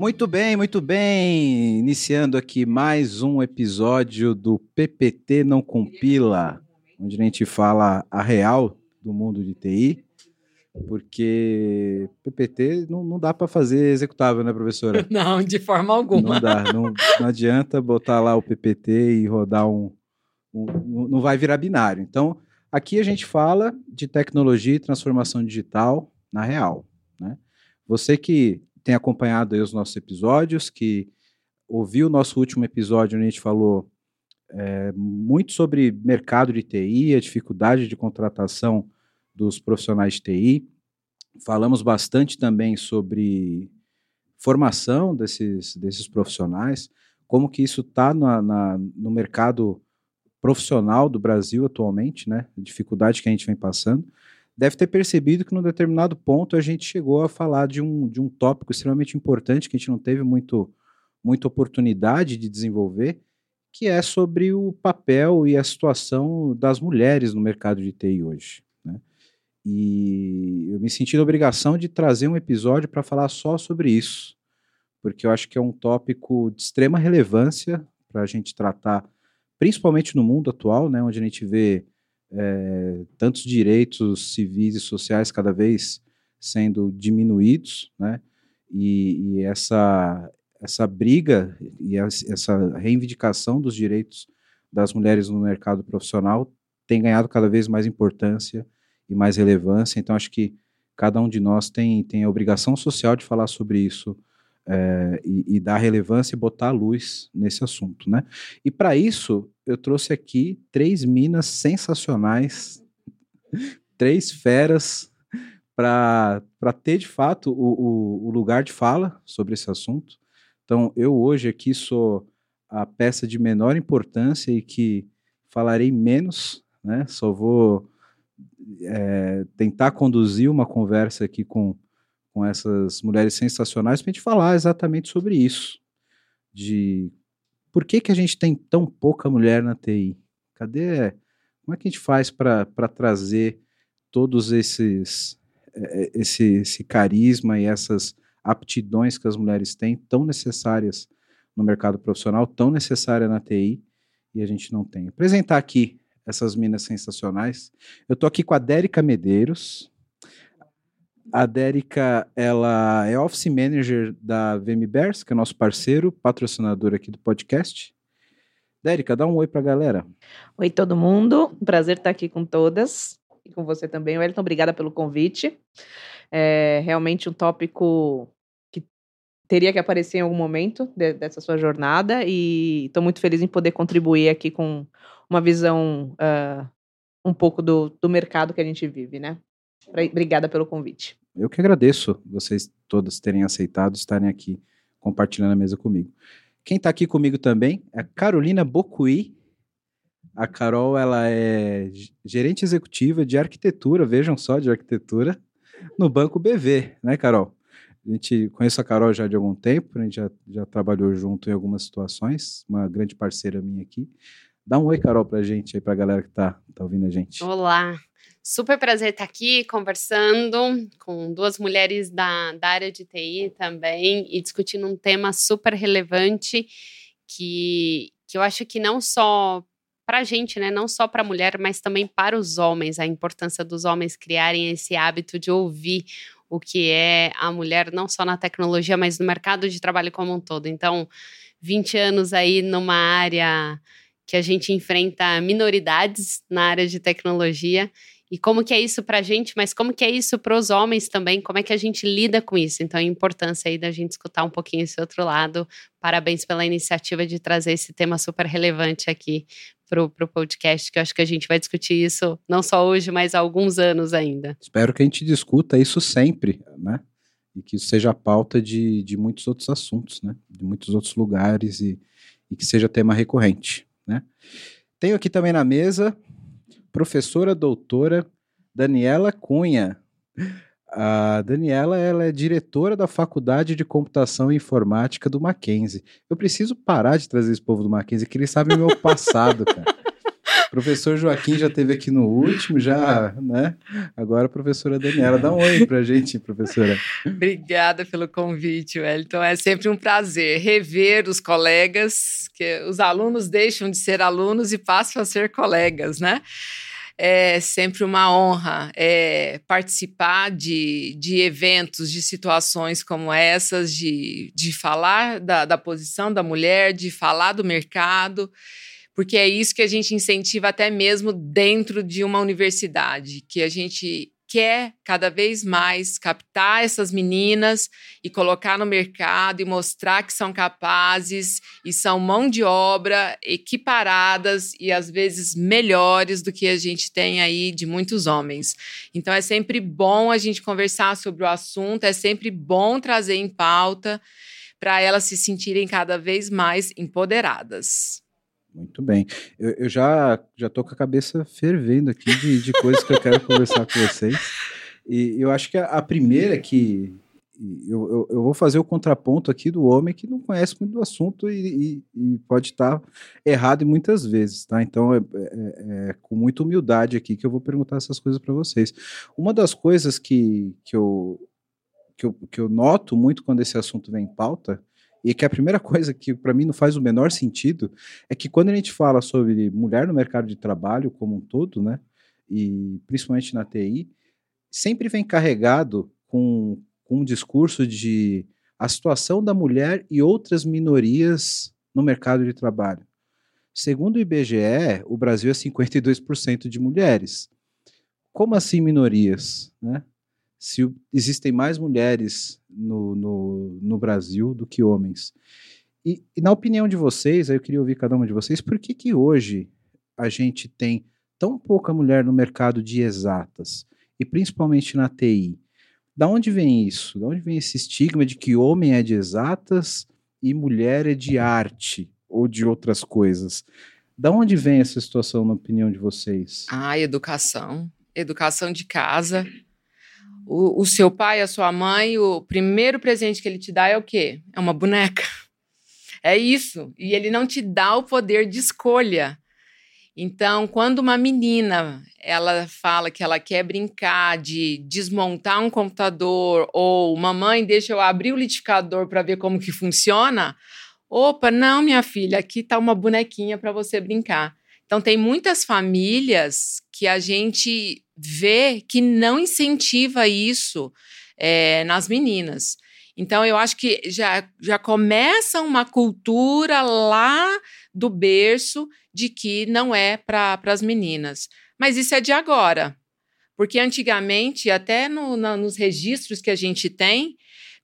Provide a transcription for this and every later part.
Muito bem, muito bem. Iniciando aqui mais um episódio do PPT Não Compila, onde a gente fala a real do mundo de TI, porque PPT não, não dá para fazer executável, né, professora? Não, de forma alguma. Não dá, não, não adianta botar lá o PPT e rodar um, um. Não vai virar binário. Então, aqui a gente fala de tecnologia e transformação digital na real. Né? Você que tem acompanhado os nossos episódios, que ouviu o nosso último episódio onde a gente falou é, muito sobre mercado de TI, a dificuldade de contratação dos profissionais de TI. Falamos bastante também sobre formação desses, desses profissionais, como que isso está no mercado profissional do Brasil atualmente, né? A dificuldade que a gente vem passando deve ter percebido que num determinado ponto a gente chegou a falar de um, de um tópico extremamente importante que a gente não teve muito, muita oportunidade de desenvolver, que é sobre o papel e a situação das mulheres no mercado de TI hoje. Né? E eu me senti na obrigação de trazer um episódio para falar só sobre isso, porque eu acho que é um tópico de extrema relevância para a gente tratar, principalmente no mundo atual, né, onde a gente vê é, tantos direitos civis e sociais cada vez sendo diminuídos, né? E, e essa essa briga e essa reivindicação dos direitos das mulheres no mercado profissional tem ganhado cada vez mais importância e mais relevância. Então acho que cada um de nós tem tem a obrigação social de falar sobre isso é, e, e, dar relevância e botar a luz nesse assunto, né? E para isso eu trouxe aqui três minas sensacionais, três feras para ter de fato o, o, o lugar de fala sobre esse assunto. Então eu hoje aqui sou a peça de menor importância e que falarei menos, né? Só vou é, tentar conduzir uma conversa aqui com com essas mulheres sensacionais para a gente falar exatamente sobre isso. De por que, que a gente tem tão pouca mulher na TI? Cadê? Como é que a gente faz para trazer todos esses é, esse, esse carisma e essas aptidões que as mulheres têm tão necessárias no mercado profissional, tão necessária na TI e a gente não tem. Apresentar aqui essas minas sensacionais. Eu tô aqui com a Dérica Medeiros, a Dérica, ela é Office Manager da VMBears, que é nosso parceiro, patrocinador aqui do podcast. Dérica, dá um oi para a galera. Oi, todo mundo. Prazer estar aqui com todas e com você também, Wellington. Obrigada pelo convite. É realmente um tópico que teria que aparecer em algum momento de, dessa sua jornada e estou muito feliz em poder contribuir aqui com uma visão uh, um pouco do, do mercado que a gente vive, né? Obrigada pelo convite. Eu que agradeço vocês todas terem aceitado estarem aqui compartilhando a mesa comigo. Quem está aqui comigo também é a Carolina Bocuí. A Carol, ela é gerente executiva de arquitetura, vejam só, de arquitetura, no Banco BV, né, Carol? A gente conhece a Carol já de algum tempo, a gente já, já trabalhou junto em algumas situações, uma grande parceira minha aqui. Dá um oi, Carol, pra gente aí, pra galera que tá, tá ouvindo a gente. Olá, Super prazer estar aqui conversando com duas mulheres da, da área de TI também e discutindo um tema super relevante que, que eu acho que não só para a gente, né, não só para a mulher, mas também para os homens, a importância dos homens criarem esse hábito de ouvir o que é a mulher, não só na tecnologia, mas no mercado de trabalho como um todo. Então, 20 anos aí numa área que a gente enfrenta minoridades na área de tecnologia e como que é isso para a gente, mas como que é isso para os homens também, como é que a gente lida com isso. Então, a importância aí da gente escutar um pouquinho esse outro lado. Parabéns pela iniciativa de trazer esse tema super relevante aqui para o podcast, que eu acho que a gente vai discutir isso não só hoje, mas há alguns anos ainda. Espero que a gente discuta isso sempre, né? E que isso seja a pauta de, de muitos outros assuntos, né? De muitos outros lugares e, e que seja tema recorrente, né? Tenho aqui também na mesa professora doutora Daniela Cunha. A Daniela ela é diretora da Faculdade de Computação e Informática do Mackenzie. Eu preciso parar de trazer esse povo do Mackenzie, que eles sabem o meu passado, cara. Professor Joaquim já teve aqui no último, já, né? Agora a professora Daniela. Dá um oi pra gente, professora. Obrigada pelo convite, Wellington. É sempre um prazer rever os colegas, que os alunos deixam de ser alunos e passam a ser colegas, né? é sempre uma honra é, participar de, de eventos, de situações como essas, de, de falar da, da posição da mulher, de falar do mercado, porque é isso que a gente incentiva até mesmo dentro de uma universidade, que a gente quer cada vez mais captar essas meninas e colocar no mercado e mostrar que são capazes e são mão de obra equiparadas e às vezes melhores do que a gente tem aí de muitos homens. Então é sempre bom a gente conversar sobre o assunto, é sempre bom trazer em pauta para elas se sentirem cada vez mais empoderadas. Muito bem. Eu, eu, já já tô com a cabeça fervendo aqui de, de coisas que eu quero conversar com vocês. E eu acho que a, a primeira que eu, eu, eu, vou fazer o contraponto aqui do homem que não conhece muito do assunto e, e, e pode estar errado muitas vezes, tá? Então é, é, é, com muita humildade aqui que eu vou perguntar essas coisas para vocês. Uma das coisas que, que, eu, que, eu, que eu noto muito quando esse assunto vem em pauta e que a primeira coisa que para mim não faz o menor sentido é que quando a gente fala sobre mulher no mercado de trabalho como um todo, né, e principalmente na TI, sempre vem carregado com, com um discurso de a situação da mulher e outras minorias no mercado de trabalho. Segundo o IBGE, o Brasil é 52% de mulheres. Como assim minorias? Né? Se existem mais mulheres no, no, no Brasil do que homens. E, e, na opinião de vocês, aí eu queria ouvir cada uma de vocês, por que, que hoje a gente tem tão pouca mulher no mercado de exatas, e principalmente na TI? Da onde vem isso? Da onde vem esse estigma de que homem é de exatas e mulher é de arte ou de outras coisas? Da onde vem essa situação, na opinião de vocês? Ah, educação. Educação de casa o, o seu pai, a sua mãe, o primeiro presente que ele te dá é o quê? É uma boneca. É isso. E ele não te dá o poder de escolha. Então, quando uma menina ela fala que ela quer brincar de desmontar um computador ou mamãe deixa eu abrir o liquidificador para ver como que funciona, opa, não, minha filha, aqui está uma bonequinha para você brincar. Então, tem muitas famílias que a gente vê que não incentiva isso é, nas meninas. Então, eu acho que já, já começa uma cultura lá do berço de que não é para as meninas. Mas isso é de agora. Porque antigamente, até no, na, nos registros que a gente tem,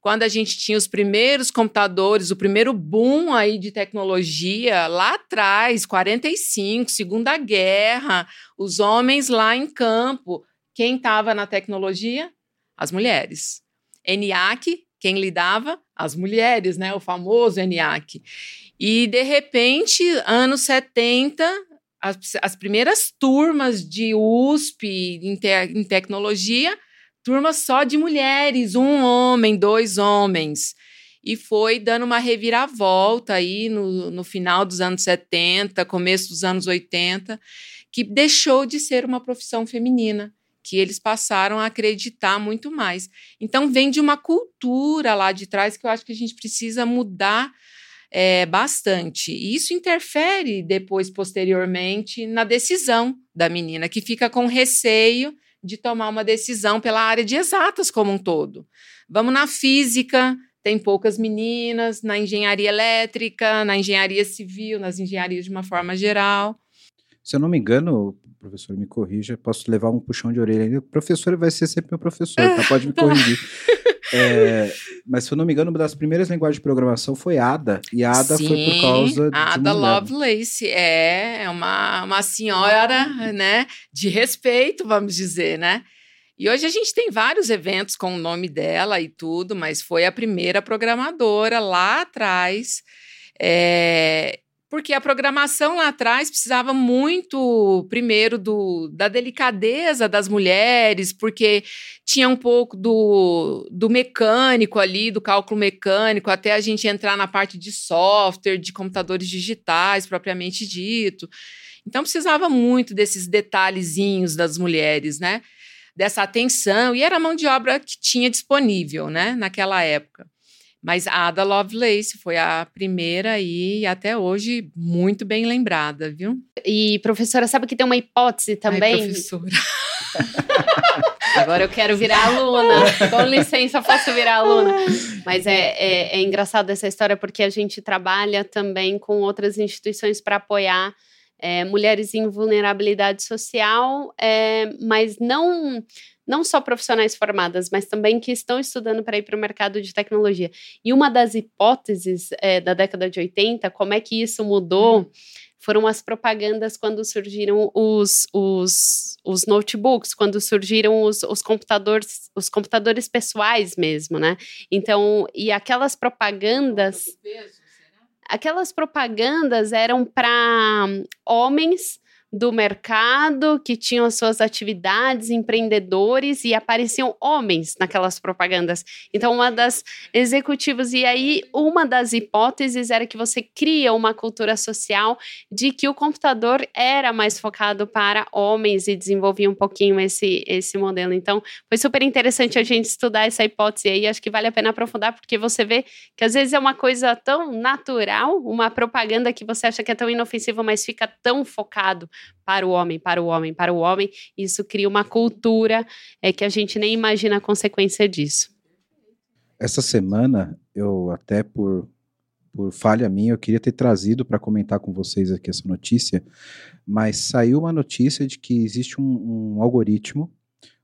quando a gente tinha os primeiros computadores, o primeiro boom aí de tecnologia, lá atrás, 45, Segunda Guerra, os homens lá em campo. Quem estava na tecnologia? As mulheres. ENIAC, quem lidava? As mulheres, né? O famoso ENIAC. E, de repente, anos 70, as, as primeiras turmas de USP em, te, em tecnologia turma só de mulheres, um homem, dois homens. E foi dando uma reviravolta aí no, no final dos anos 70, começo dos anos 80, que deixou de ser uma profissão feminina que eles passaram a acreditar muito mais. Então, vem de uma cultura lá de trás que eu acho que a gente precisa mudar é, bastante. E isso interfere depois, posteriormente, na decisão da menina, que fica com receio de tomar uma decisão pela área de exatas como um todo. Vamos na física, tem poucas meninas, na engenharia elétrica, na engenharia civil, nas engenharias de uma forma geral. Se eu não me engano, professor, me corrija, posso levar um puxão de orelha. O professor vai ser sempre meu professor, tá? Pode me corrigir. É, mas se eu não me engano, uma das primeiras linguagens de programação foi ADA. E ADA Sim, foi por causa de. Ada Lovelace é, é uma, uma senhora, né? De respeito, vamos dizer, né? E hoje a gente tem vários eventos com o nome dela e tudo, mas foi a primeira programadora lá atrás. É, porque a programação lá atrás precisava muito, primeiro, do, da delicadeza das mulheres, porque tinha um pouco do, do mecânico ali, do cálculo mecânico, até a gente entrar na parte de software, de computadores digitais, propriamente dito. Então precisava muito desses detalhezinhos das mulheres, né? Dessa atenção, e era a mão de obra que tinha disponível, né, naquela época. Mas a Ada Lovelace foi a primeira e até hoje muito bem lembrada, viu? E professora, sabe que tem uma hipótese também? Ai, professora. Agora eu quero virar aluna. Com licença, posso virar aluna. Mas é, é, é engraçado essa história porque a gente trabalha também com outras instituições para apoiar é, mulheres em vulnerabilidade social, é, mas não não só profissionais formadas, mas também que estão estudando para ir para o mercado de tecnologia. E uma das hipóteses é, da década de 80, como é que isso mudou? Uhum foram as propagandas quando surgiram os, os, os notebooks, quando surgiram os, os computadores, os computadores pessoais mesmo, né? Então, e aquelas propagandas. Aquelas propagandas eram para homens do mercado que tinham as suas atividades, empreendedores e apareciam homens naquelas propagandas. Então, uma das executivos e aí uma das hipóteses era que você cria uma cultura social de que o computador era mais focado para homens e desenvolvia um pouquinho esse esse modelo. Então, foi super interessante a gente estudar essa hipótese aí, acho que vale a pena aprofundar porque você vê que às vezes é uma coisa tão natural, uma propaganda que você acha que é tão inofensiva, mas fica tão focado para o homem, para o homem, para o homem. Isso cria uma cultura é, que a gente nem imagina a consequência disso. Essa semana, eu até por, por falha minha, eu queria ter trazido para comentar com vocês aqui essa notícia, mas saiu uma notícia de que existe um, um algoritmo,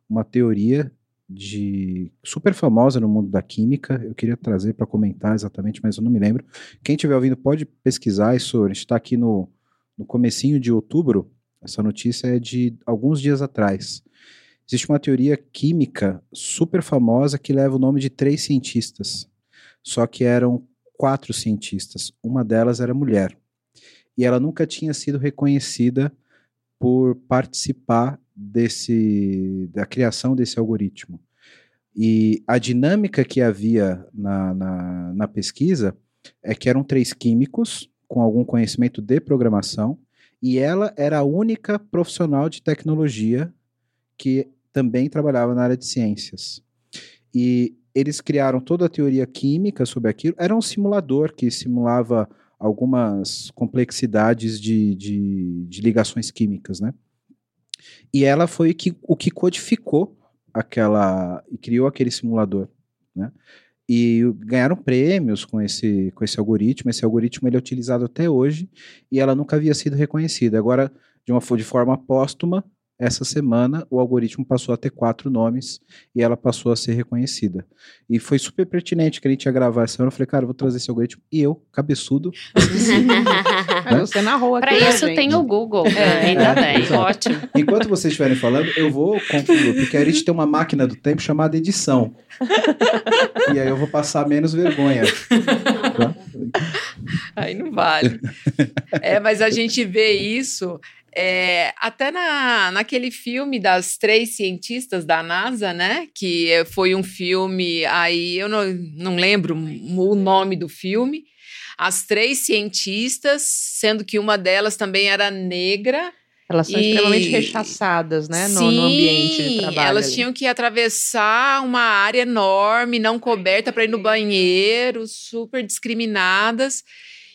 uma teoria de super famosa no mundo da química. Eu queria trazer para comentar exatamente, mas eu não me lembro. Quem estiver ouvindo pode pesquisar isso. A gente está aqui no, no comecinho de outubro. Essa notícia é de alguns dias atrás. Existe uma teoria química super famosa que leva o nome de três cientistas. Só que eram quatro cientistas. Uma delas era mulher. E ela nunca tinha sido reconhecida por participar desse da criação desse algoritmo. E a dinâmica que havia na, na, na pesquisa é que eram três químicos com algum conhecimento de programação e ela era a única profissional de tecnologia que também trabalhava na área de ciências. E eles criaram toda a teoria química sobre aquilo. Era um simulador que simulava algumas complexidades de, de, de ligações químicas, né? E ela foi que, o que codificou aquela e criou aquele simulador, né? E ganharam prêmios com esse, com esse algoritmo. Esse algoritmo ele é utilizado até hoje e ela nunca havia sido reconhecida. Agora, de uma de forma póstuma, essa semana o algoritmo passou a ter quatro nomes e ela passou a ser reconhecida. E foi super pertinente que a gente ia gravar essa semana. Eu falei, cara, eu vou trazer esse algoritmo. E eu, cabeçudo. né? Você narrou aqui. Pra isso gente. tem o Google. É, ainda é, bem, ótimo. Enquanto vocês estiverem falando, eu vou concluir, porque a gente tem uma máquina do tempo chamada edição. e aí eu vou passar menos vergonha. Aí não vale. É, mas a gente vê isso é, até na, naquele filme das três cientistas da NASA, né? Que foi um filme, aí eu não, não lembro o nome do filme. As três cientistas, sendo que uma delas também era negra. Elas são e... extremamente rechaçadas, né? No, Sim, no ambiente de trabalho. Elas ali. tinham que atravessar uma área enorme, não coberta, para ir no banheiro, super discriminadas.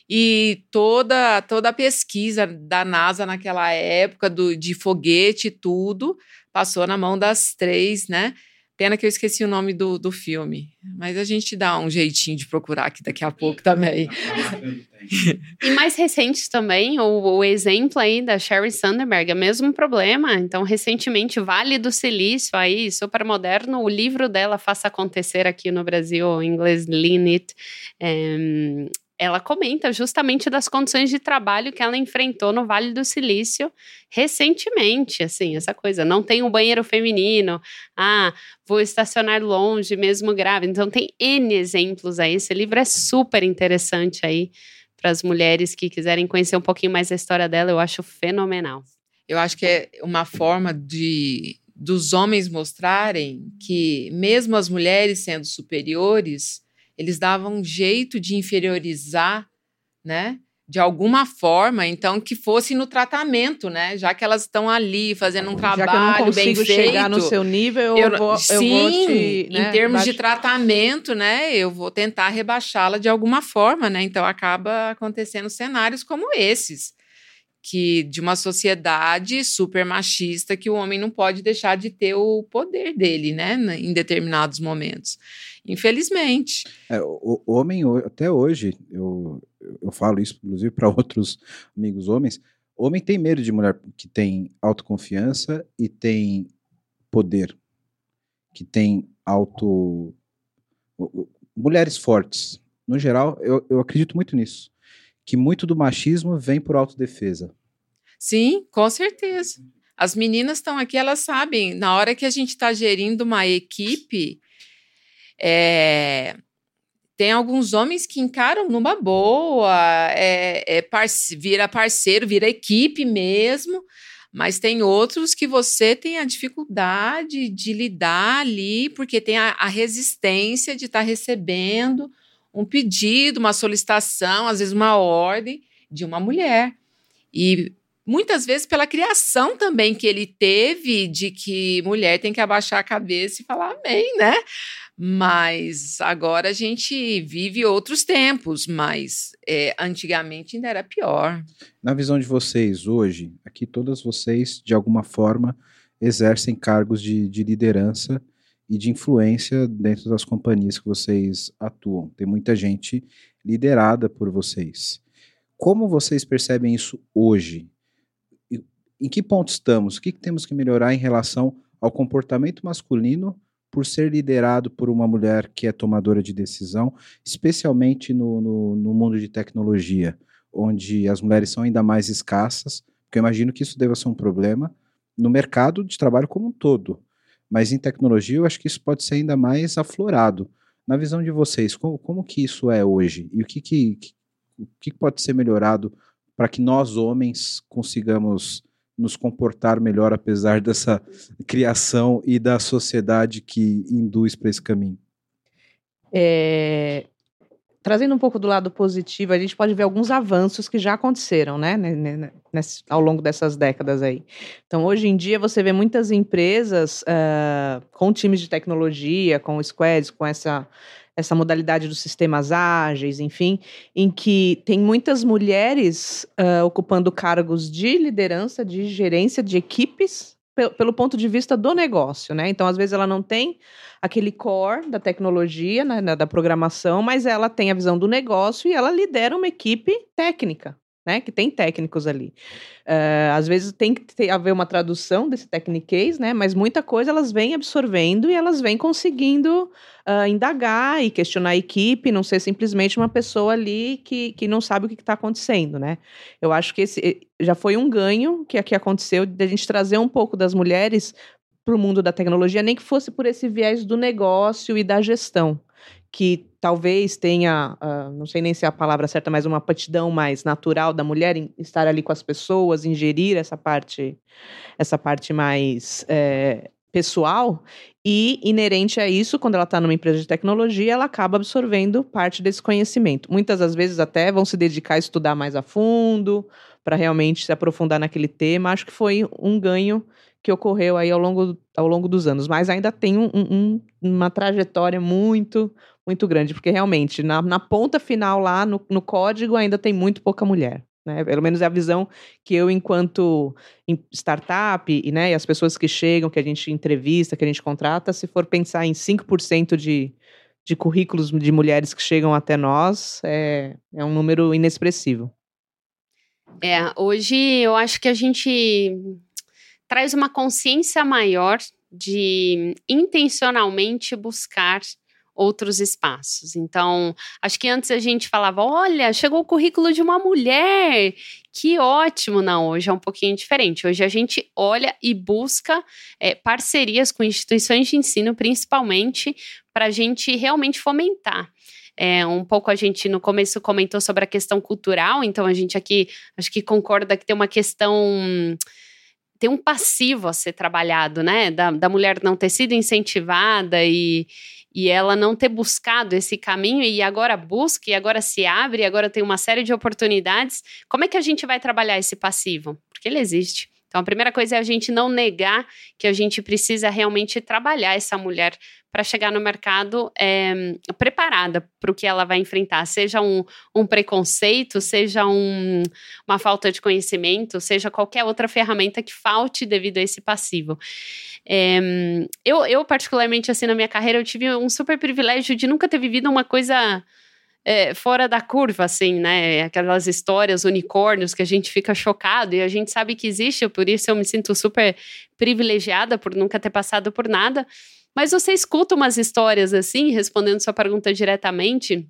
E toda, toda a pesquisa da NASA naquela época, do, de foguete e tudo, passou na mão das três, né? Pena que eu esqueci o nome do, do filme. Mas a gente dá um jeitinho de procurar aqui daqui a pouco também. e mais recentes também, o, o exemplo aí da Sherry Sandberg, é o mesmo problema. Então, recentemente, Vale do Silício aí, super moderno, o livro dela Faça Acontecer aqui no Brasil, em inglês Lean It, é, ela comenta justamente das condições de trabalho que ela enfrentou no Vale do Silício recentemente, assim, essa coisa, não tem um banheiro feminino, ah, vou estacionar longe mesmo grave. Então tem N exemplos aí. Esse livro é super interessante aí para as mulheres que quiserem conhecer um pouquinho mais da história dela, eu acho fenomenal. Eu acho que é uma forma de dos homens mostrarem que mesmo as mulheres sendo superiores, eles davam um jeito de inferiorizar, né? de alguma forma, então, que fosse no tratamento, né? Já que elas estão ali fazendo um trabalho Já que eu não consigo feito. chegar no seu nível, eu, eu- vou, eu sim, vou te... né, em termos de baixo- tratamento, né? Eu vou tentar rebaixá-la de alguma forma, né? Então acaba acontecendo cenários como esses, que de uma sociedade super machista que o homem não pode deixar de ter o poder dele, né? Em determinados momentos. Infelizmente. É, o, o homem, ho- até hoje, eu, eu falo isso inclusive para outros amigos homens, o homem tem medo de mulher que tem autoconfiança e tem poder, que tem auto. Mulheres fortes. No geral, eu, eu acredito muito nisso. Que muito do machismo vem por autodefesa. Sim, com certeza. As meninas estão aqui, elas sabem, na hora que a gente está gerindo uma equipe, é, tem alguns homens que encaram numa boa, é, é vira parceiro, vira equipe mesmo, mas tem outros que você tem a dificuldade de lidar ali, porque tem a, a resistência de estar recebendo um pedido, uma solicitação, às vezes uma ordem de uma mulher. E muitas vezes pela criação também que ele teve de que mulher tem que abaixar a cabeça e falar amém, né? Mas agora a gente vive outros tempos, mas é, antigamente ainda era pior. Na visão de vocês, hoje, aqui todas vocês, de alguma forma, exercem cargos de, de liderança e de influência dentro das companhias que vocês atuam. Tem muita gente liderada por vocês. Como vocês percebem isso hoje? Em que ponto estamos? O que temos que melhorar em relação ao comportamento masculino por ser liderado por uma mulher que é tomadora de decisão, especialmente no, no, no mundo de tecnologia? onde as mulheres são ainda mais escassas, porque eu imagino que isso deva ser um problema no mercado de trabalho como um todo. Mas em tecnologia eu acho que isso pode ser ainda mais aflorado. Na visão de vocês, como, como que isso é hoje? E o que, que, que- que pode ser melhorado para que nós, homens, consigamos nos comportar melhor apesar dessa criação e da sociedade que induz para esse caminho? É, trazendo um pouco do lado positivo, a gente pode ver alguns avanços que já aconteceram, né, ao longo dessas décadas aí. Então, hoje em dia, você vê muitas empresas ah, com times de tecnologia, com squads, com essa, essa modalidade dos sistemas ágeis, enfim, em que tem muitas mulheres ah, ocupando cargos de liderança, de gerência de equipes, pe- pelo ponto de vista do negócio, né? Então, às vezes, ela não tem aquele core da tecnologia, né, da programação, mas ela tem a visão do negócio e ela lidera uma equipe técnica, né, que tem técnicos ali. Eh, às vezes tem que ter, haver uma tradução desse techniquez, né, mas muita coisa elas vêm absorvendo e elas vêm conseguindo ah, indagar e questionar a equipe, não ser simplesmente uma pessoa ali que, que não sabe o que está acontecendo, né. Eu acho que esse eh, já foi um ganho que aqui aconteceu de a gente trazer um pouco das mulheres para o mundo da tecnologia, nem que fosse por esse viés do negócio e da gestão, que talvez tenha, ah, não sei nem se é a palavra certa, mas uma aptidão mais natural da mulher em estar ali com as pessoas, ingerir essa parte, essa parte mais eh, pessoal. E inerente a isso, quando ela está numa empresa de tecnologia, ela acaba absorvendo parte desse conhecimento. Muitas das vezes até vão se dedicar a estudar mais a fundo, para realmente se aprofundar naquele tema. Acho que foi um ganho que ocorreu aí ao longo, ao longo dos anos, mas ainda tem um- um- uma trajetória muito, muito grande, porque realmente na, na ponta final lá, no, no código, ainda tem muito pouca mulher. Né? Pelo menos é a visão que eu, enquanto startup, e, né, e as pessoas que chegam, que a gente entrevista, que a gente contrata, se for pensar em 5% de, de currículos de mulheres que chegam até nós, é, é um número inexpressivo. É, hoje eu acho que a gente traz uma consciência maior de intencionalmente buscar outros espaços. Então, acho que antes a gente falava: olha, chegou o currículo de uma mulher, que ótimo. Não, hoje é um pouquinho diferente. Hoje a gente olha e busca é, parcerias com instituições de ensino, principalmente, para a gente realmente fomentar. É, um pouco a gente no começo comentou sobre a questão cultural, então a gente aqui acho que concorda que tem uma questão tem um passivo a ser trabalhado, né? Da, da mulher não ter sido incentivada e, e ela não ter buscado esse caminho e agora busca e agora se abre, e agora tem uma série de oportunidades, como é que a gente vai trabalhar esse passivo? Porque ele existe. Então, a primeira coisa é a gente não negar que a gente precisa realmente trabalhar essa mulher para chegar no mercado é, preparada para o que ela vai enfrentar, seja um, um preconceito, seja um, uma falta de conhecimento, seja qualquer outra ferramenta que falte devido a esse passivo. É, eu, eu, particularmente, assim, na minha carreira, eu tive um super privilégio de nunca ter vivido uma coisa é, fora da curva, assim, né? Aquelas histórias, unicórnios, que a gente fica chocado e a gente sabe que existe, por isso eu me sinto super privilegiada por nunca ter passado por nada. Mas você escuta umas histórias assim, respondendo sua pergunta diretamente,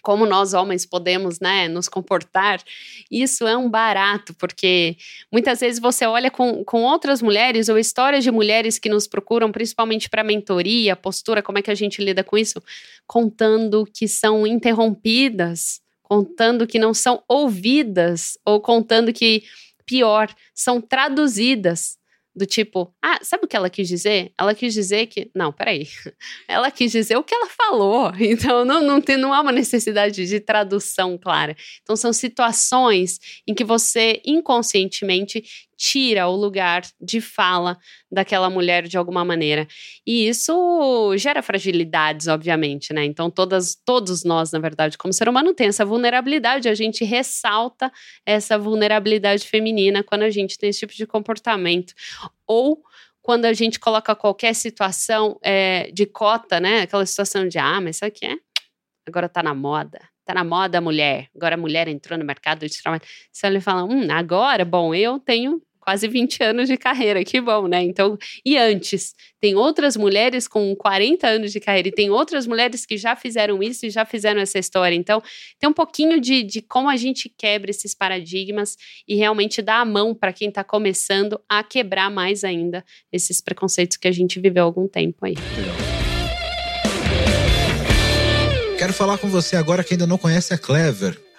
como nós homens podemos, né, nos comportar, isso é um barato, porque muitas vezes você olha com, com outras mulheres ou histórias de mulheres que nos procuram, principalmente para mentoria, postura, como é que a gente lida com isso, contando que são interrompidas, contando que não são ouvidas, ou contando que, pior, são traduzidas do tipo, ah, sabe o que ela quis dizer? Ela quis dizer que. Não, peraí. Ela quis dizer o que ela falou. Então, não, não, tem, não há uma necessidade de tradução clara. Então, são situações em que você inconscientemente tira o lugar de fala daquela mulher de alguma maneira. E isso gera fragilidades, obviamente, né? Então, todas, todos nós, na verdade, como ser humano, tem essa vulnerabilidade. A gente ressalta essa vulnerabilidade feminina quando a gente tem esse tipo de comportamento. Ou quando a gente coloca qualquer situação é, de cota, né? Aquela situação de, ah, mas isso aqui é. Agora tá na moda tá na moda a mulher, agora a mulher entrou no mercado de trabalho. Você ele fala, hum, agora, bom, eu tenho quase 20 anos de carreira, que bom, né? Então, e antes, tem outras mulheres com 40 anos de carreira e tem outras mulheres que já fizeram isso e já fizeram essa história. Então, tem um pouquinho de, de como a gente quebra esses paradigmas e realmente dá a mão para quem está começando a quebrar mais ainda esses preconceitos que a gente viveu há algum tempo aí. Quero falar com você agora que ainda não conhece a Clever.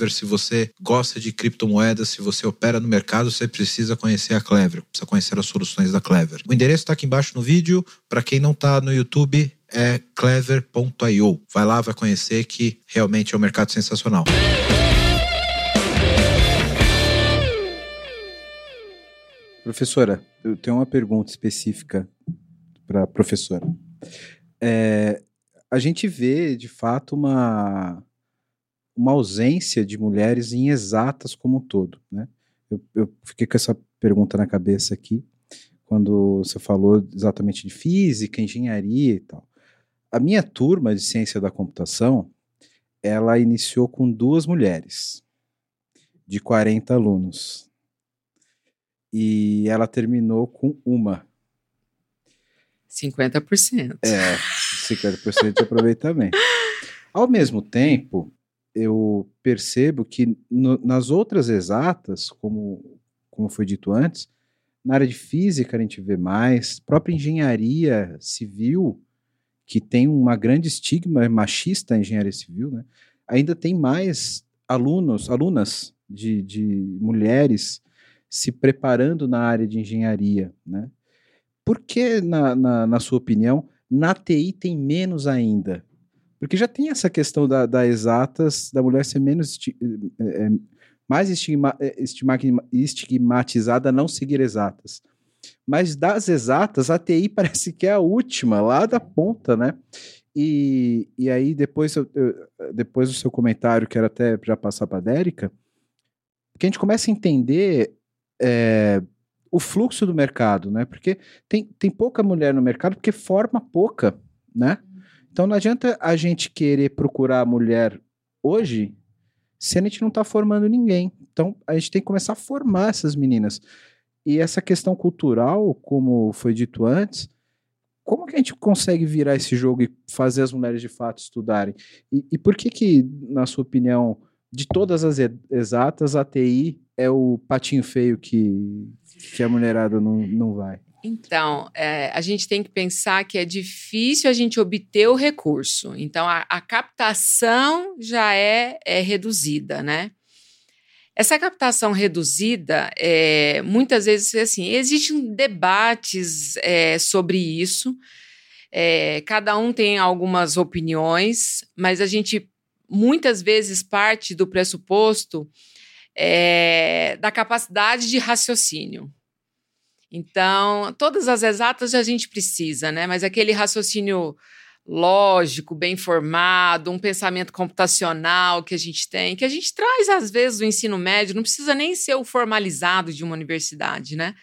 Clever, se você gosta de criptomoedas, se você opera no mercado, você precisa conhecer a Clever, precisa conhecer as soluções da Clever. O endereço está aqui embaixo no vídeo. Para quem não está no YouTube, é clever.io. Vai lá, vai conhecer que realmente é um mercado sensacional. Professora, eu tenho uma pergunta específica para a professora. É, a gente vê, de fato, uma, uma ausência de mulheres em exatas como um todo, né? Eu, eu fiquei com essa pergunta na cabeça aqui, quando você falou exatamente de física, engenharia e tal. A minha turma de ciência da computação, ela iniciou com duas mulheres, de 40 alunos. E ela terminou com uma. 50%. É, 50% de aproveitamento. Ao mesmo tempo, eu percebo que no, nas outras exatas, como, como foi dito antes, na área de física a gente vê mais, própria engenharia civil, que tem uma grande estigma machista a engenharia civil, né? ainda tem mais alunos, alunas de, de mulheres se preparando na área de engenharia. Né? Por que, na, na, na sua opinião, na TI tem menos ainda? Porque já tem essa questão da, da exatas, da mulher ser menos esti é, mais estigma, estigma, estigmatizada a não seguir exatas. Mas das exatas, a TI parece que é a última, lá da ponta, né? E, e aí, depois, eu, depois do seu comentário, quero até já passar para a Dérica, que a gente começa a entender é, o fluxo do mercado, né? Porque tem, tem pouca mulher no mercado porque forma pouca, né? Então não adianta a gente querer procurar a mulher hoje se a gente não está formando ninguém. Então a gente tem que começar a formar essas meninas. E essa questão cultural, como foi dito antes, como que a gente consegue virar esse jogo e fazer as mulheres de fato estudarem? E, e por que que, na sua opinião, de todas as exatas, a TI é o patinho feio que, que a mulherada não, não vai? Então, é, a gente tem que pensar que é difícil a gente obter o recurso. Então, a, a captação já é, é, reduzida, né? Essa captação reduzida, é, muitas vezes, assim, existem debates é, sobre isso. É, cada um tem algumas opiniões, mas a gente muitas vezes parte do pressuposto é, da capacidade de raciocínio. Então, todas as exatas a gente precisa, né? Mas aquele raciocínio lógico, bem formado, um pensamento computacional que a gente tem, que a gente traz às vezes do ensino médio, não precisa nem ser o formalizado de uma universidade, né?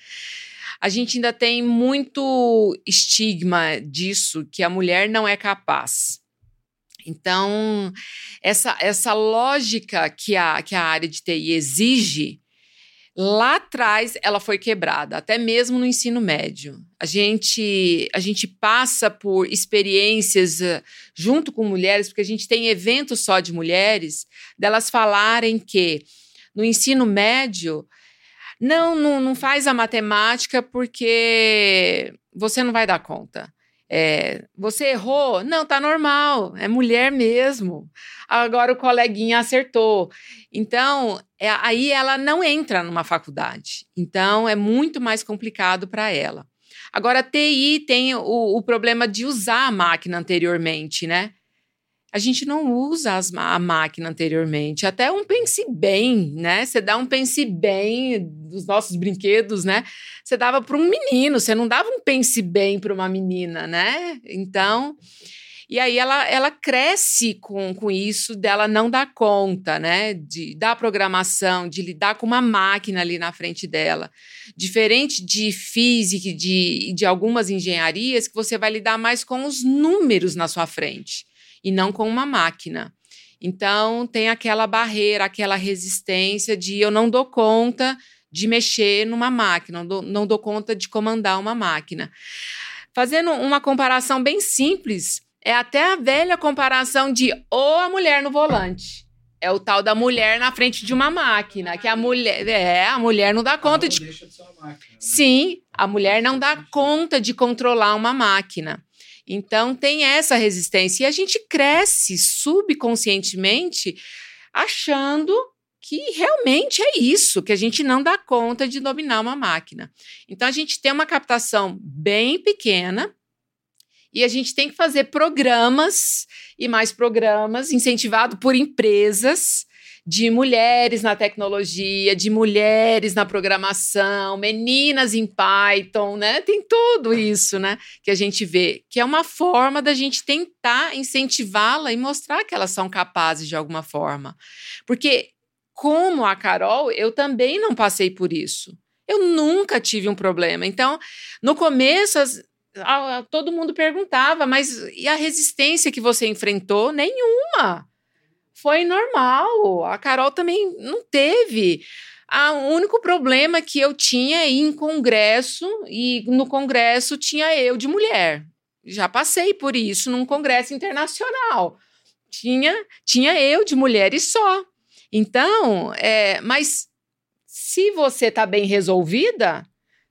A gente ainda tem muito estigma disso, que a mulher não é capaz. Então, essa, essa lógica que a, que a área de TI exige, lá atrás ela foi quebrada, até mesmo no ensino médio. A gente, a gente passa por experiências uh, junto com mulheres, porque a gente tem eventos só de mulheres, delas falarem que no ensino médio, não, não, não faz a matemática porque você não vai dar conta. É, você errou? Não, tá normal, é mulher mesmo. Agora o coleguinha acertou. Então, é, aí ela não entra numa faculdade. Então, é muito mais complicado para ela. Agora, a TI tem o, o problema de usar a máquina anteriormente, né? A gente não usa as, a máquina anteriormente. Até um pense bem, né? Você dá um pense bem dos nossos brinquedos, né? Você dava para um menino, você não dava um pense bem para uma menina, né? Então, e aí ela, ela cresce com, com isso dela não dar conta, né? De, da programação, de lidar com uma máquina ali na frente dela. Diferente de física e de, de algumas engenharias, que você vai lidar mais com os números na sua frente e não com uma máquina. Então, tem aquela barreira, aquela resistência de eu não dou conta de mexer numa máquina, não dou, não dou conta de comandar uma máquina. Fazendo uma comparação bem simples, é até a velha comparação de ou a mulher no volante. É o tal da mulher na frente de uma máquina, que a mulher, é, a mulher não dá conta de, de máquina, né? Sim, a mulher não dá conta de controlar uma máquina. Então, tem essa resistência. E a gente cresce subconscientemente achando que realmente é isso, que a gente não dá conta de dominar uma máquina. Então, a gente tem uma captação bem pequena e a gente tem que fazer programas e mais programas incentivado por empresas de mulheres na tecnologia, de mulheres na programação, meninas em Python, né? Tem tudo isso, né? Que a gente vê, que é uma forma da gente tentar incentivá-la e mostrar que elas são capazes de alguma forma. Porque, como a Carol, eu também não passei por isso. Eu nunca tive um problema. Então, no começo, as, a, a, todo mundo perguntava, mas e a resistência que você enfrentou? Nenhuma foi normal. A Carol também não teve. Ah, o único problema que eu tinha é ir em congresso, e no congresso tinha eu de mulher. Já passei por isso num congresso internacional. Tinha, tinha eu de mulher e só. Então, é, mas se você está bem resolvida,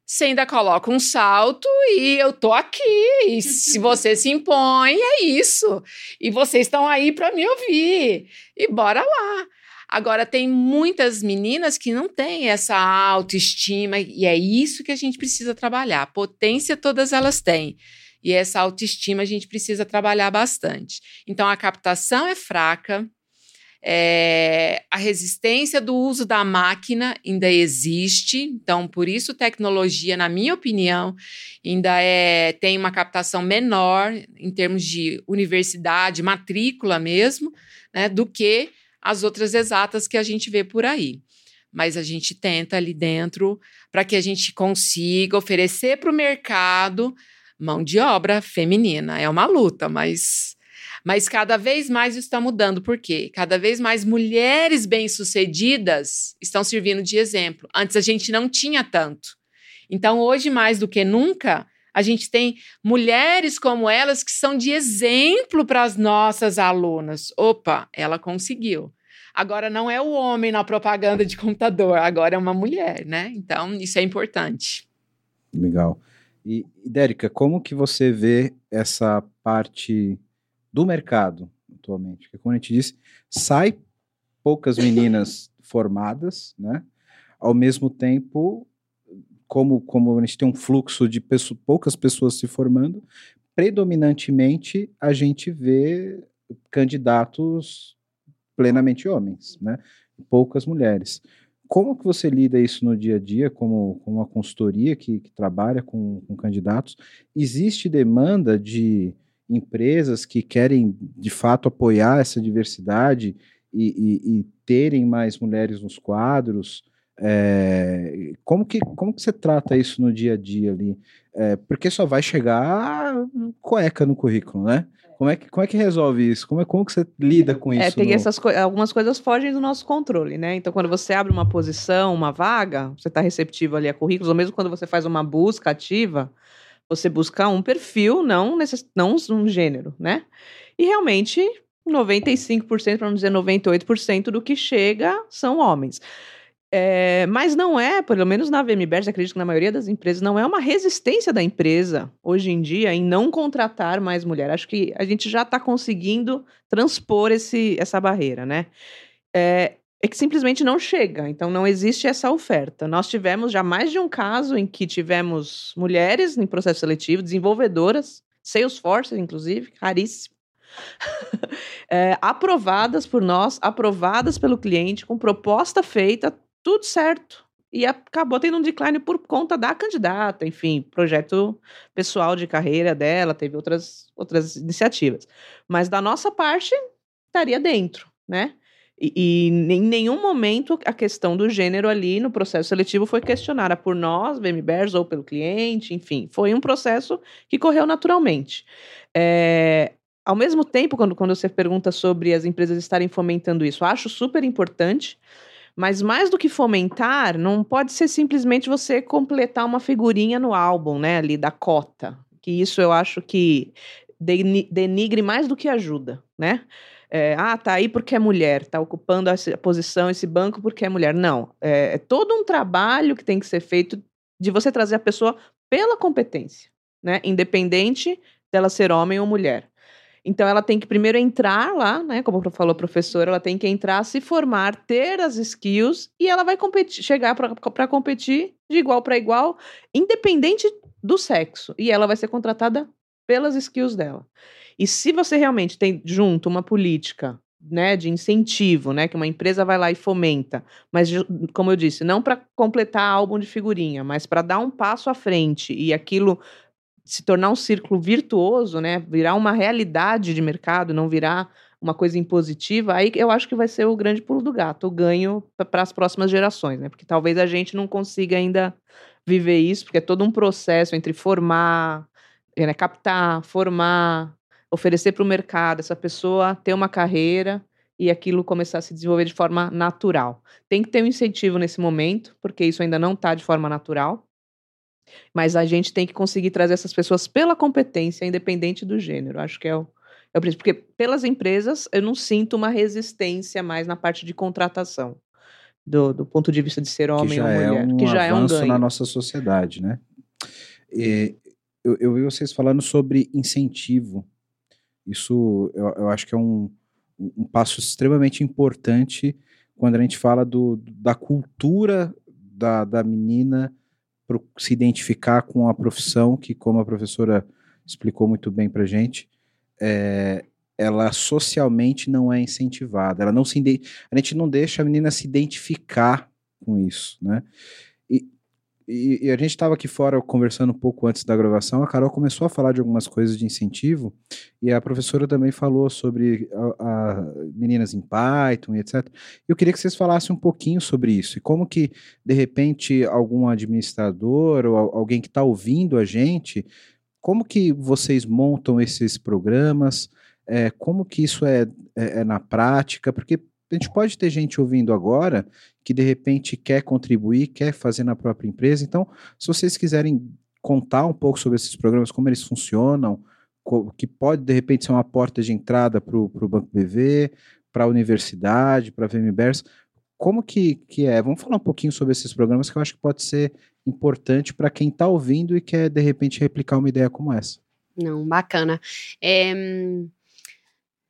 você ainda coloca um salto e eu tô aqui. E se você se impõe, é isso. E vocês estão aí para me ouvir. E bora lá. Agora, tem muitas meninas que não têm essa autoestima, e é isso que a gente precisa trabalhar. Potência todas elas têm. E essa autoestima a gente precisa trabalhar bastante. Então, a captação é fraca, é, a resistência do uso da máquina ainda existe, então por isso tecnologia, na minha opinião, ainda é, tem uma captação menor em termos de universidade, matrícula mesmo, né, do que as outras exatas que a gente vê por aí. Mas a gente tenta ali dentro para que a gente consiga oferecer para o mercado mão de obra feminina. É uma luta, mas mas cada vez mais está mudando. Por quê? Cada vez mais mulheres bem-sucedidas estão servindo de exemplo. Antes a gente não tinha tanto. Então, hoje, mais do que nunca, A gente tem mulheres como elas que são de exemplo para as nossas alunas. Opa, ela conseguiu. Agora não é o homem na propaganda de computador, agora é uma mulher, né? Então, isso é importante. Legal. E, Dérica, como que você vê essa parte do mercado atualmente? Porque, como a gente disse, sai poucas meninas formadas, né? Ao mesmo tempo, como, como a gente tem um fluxo de pessoas, poucas pessoas se formando, predominantemente a gente vê candidatos plenamente homens, né? Poucas mulheres. Como que você lida isso no dia a dia, como, como uma consultoria que, que trabalha com, com candidatos? Existe demanda de empresas que querem, de fato, apoiar essa diversidade e, e, e terem mais mulheres nos quadros? É, como, que, como que você trata isso no dia a dia ali? É, porque só vai chegar cueca no currículo, né? Como é que, como é que resolve isso? Como, é, como que você lida com é, isso? É, tem no... essas co algumas coisas fogem do nosso controle, né? Então, quando você abre uma posição, uma vaga, você está receptivo ali a currículos, ou mesmo quando você faz uma busca ativa, você busca um perfil, não, necess... não um gênero, né? E realmente, 95%, para não dizer 98% do que chega são homens. É, mas não é, pelo menos na VMBers, acredito que na maioria das empresas, não é uma resistência da empresa hoje em dia em não contratar mais mulher. Acho que a gente já está conseguindo transpor esse, essa barreira, né? É, é que simplesmente não chega, então não existe essa oferta. Nós tivemos já mais de um caso em que tivemos mulheres em processo seletivo, desenvolvedoras, Salesforce, inclusive, raríssimo. é, aprovadas por nós, aprovadas pelo cliente, com proposta feita, tudo certo. E acabou tendo um decline por conta da candidata, enfim, projeto pessoal de carreira dela, teve outras, outras iniciativas. Mas da nossa parte, estaria dentro, né? E, e, em nenhum momento a questão do gênero ali no processo seletivo foi questionada por nós, VMBers, ou pelo cliente, enfim. Foi um processo que correu naturalmente. É, ao mesmo tempo, quando, quando você pergunta sobre as empresas estarem fomentando isso, acho super importante. Mas mais do que fomentar, não pode ser simplesmente você completar uma figurinha no álbum, né, ali da cota. Que isso eu acho que denigre mais do que ajuda, né? É, ah, tá aí porque é mulher, tá ocupando essa posição, esse banco porque é mulher. Não, é, é todo um trabalho que tem que ser feito de você trazer a pessoa pela competência, né? Independente dela ser homem ou mulher. Então ela tem que primeiro entrar lá, né? Como falou a professora, ela tem que entrar, se formar, ter as skills e ela vai competir, chegar para competir de igual para igual, independente do sexo. E ela vai ser contratada pelas skills dela. E se você realmente tem junto uma política né, de incentivo, né, que uma empresa vai lá e fomenta, mas como eu disse, não para completar álbum de figurinha, mas para dar um passo à frente e aquilo se tornar um círculo virtuoso, né, virar uma realidade de mercado, não virar uma coisa impositiva, aí eu acho que vai ser o grande pulo do gato, o ganho para as próximas gerações, né? Porque talvez a gente não consiga ainda viver isso, porque é todo um processo entre formar, né, captar, formar, oferecer para o mercado, essa pessoa ter uma carreira e aquilo começar a se desenvolver de forma natural. Tem que ter um incentivo nesse momento, porque isso ainda não está de forma natural. Mas a gente tem que conseguir trazer essas pessoas pela competência, independente do gênero. Acho que é o, é o principal. Porque pelas empresas, eu não sinto uma resistência mais na parte de contratação. Do, do ponto de vista de ser homem ou é mulher. É um que já é um ganho. na nossa sociedade, né? E, eu, eu vi vocês falando sobre incentivo. Isso eu, eu acho que é um, um passo extremamente importante quando a gente fala do, da cultura da, da menina se identificar com a profissão que, como a professora explicou muito bem para gente, é, ela socialmente não é incentivada. Ela não se a gente não deixa a menina se identificar com isso, né? E, e, a gente estava aqui fora conversando um pouco antes da gravação, a Carol começou a falar de algumas coisas de incentivo, e a professora também falou sobre a, a meninas em Python e etc. Eu queria que vocês falassem um pouquinho sobre isso, e como que, de repente, algum administrador ou alguém que está ouvindo a gente, como que vocês montam esses programas, é, como que isso é, é, é na prática, porque a gente pode ter gente ouvindo agora que de repente quer contribuir, quer fazer na própria empresa. Então, se vocês quiserem contar um pouco sobre esses programas, como eles funcionam, que pode, de repente, ser uma porta de entrada para o Banco BV, para a universidade, para a VMBers. Como que, que é? Vamos falar um pouquinho sobre esses programas que eu acho que pode ser importante para quem está ouvindo e quer, de repente, replicar uma ideia como essa. Não, bacana. É,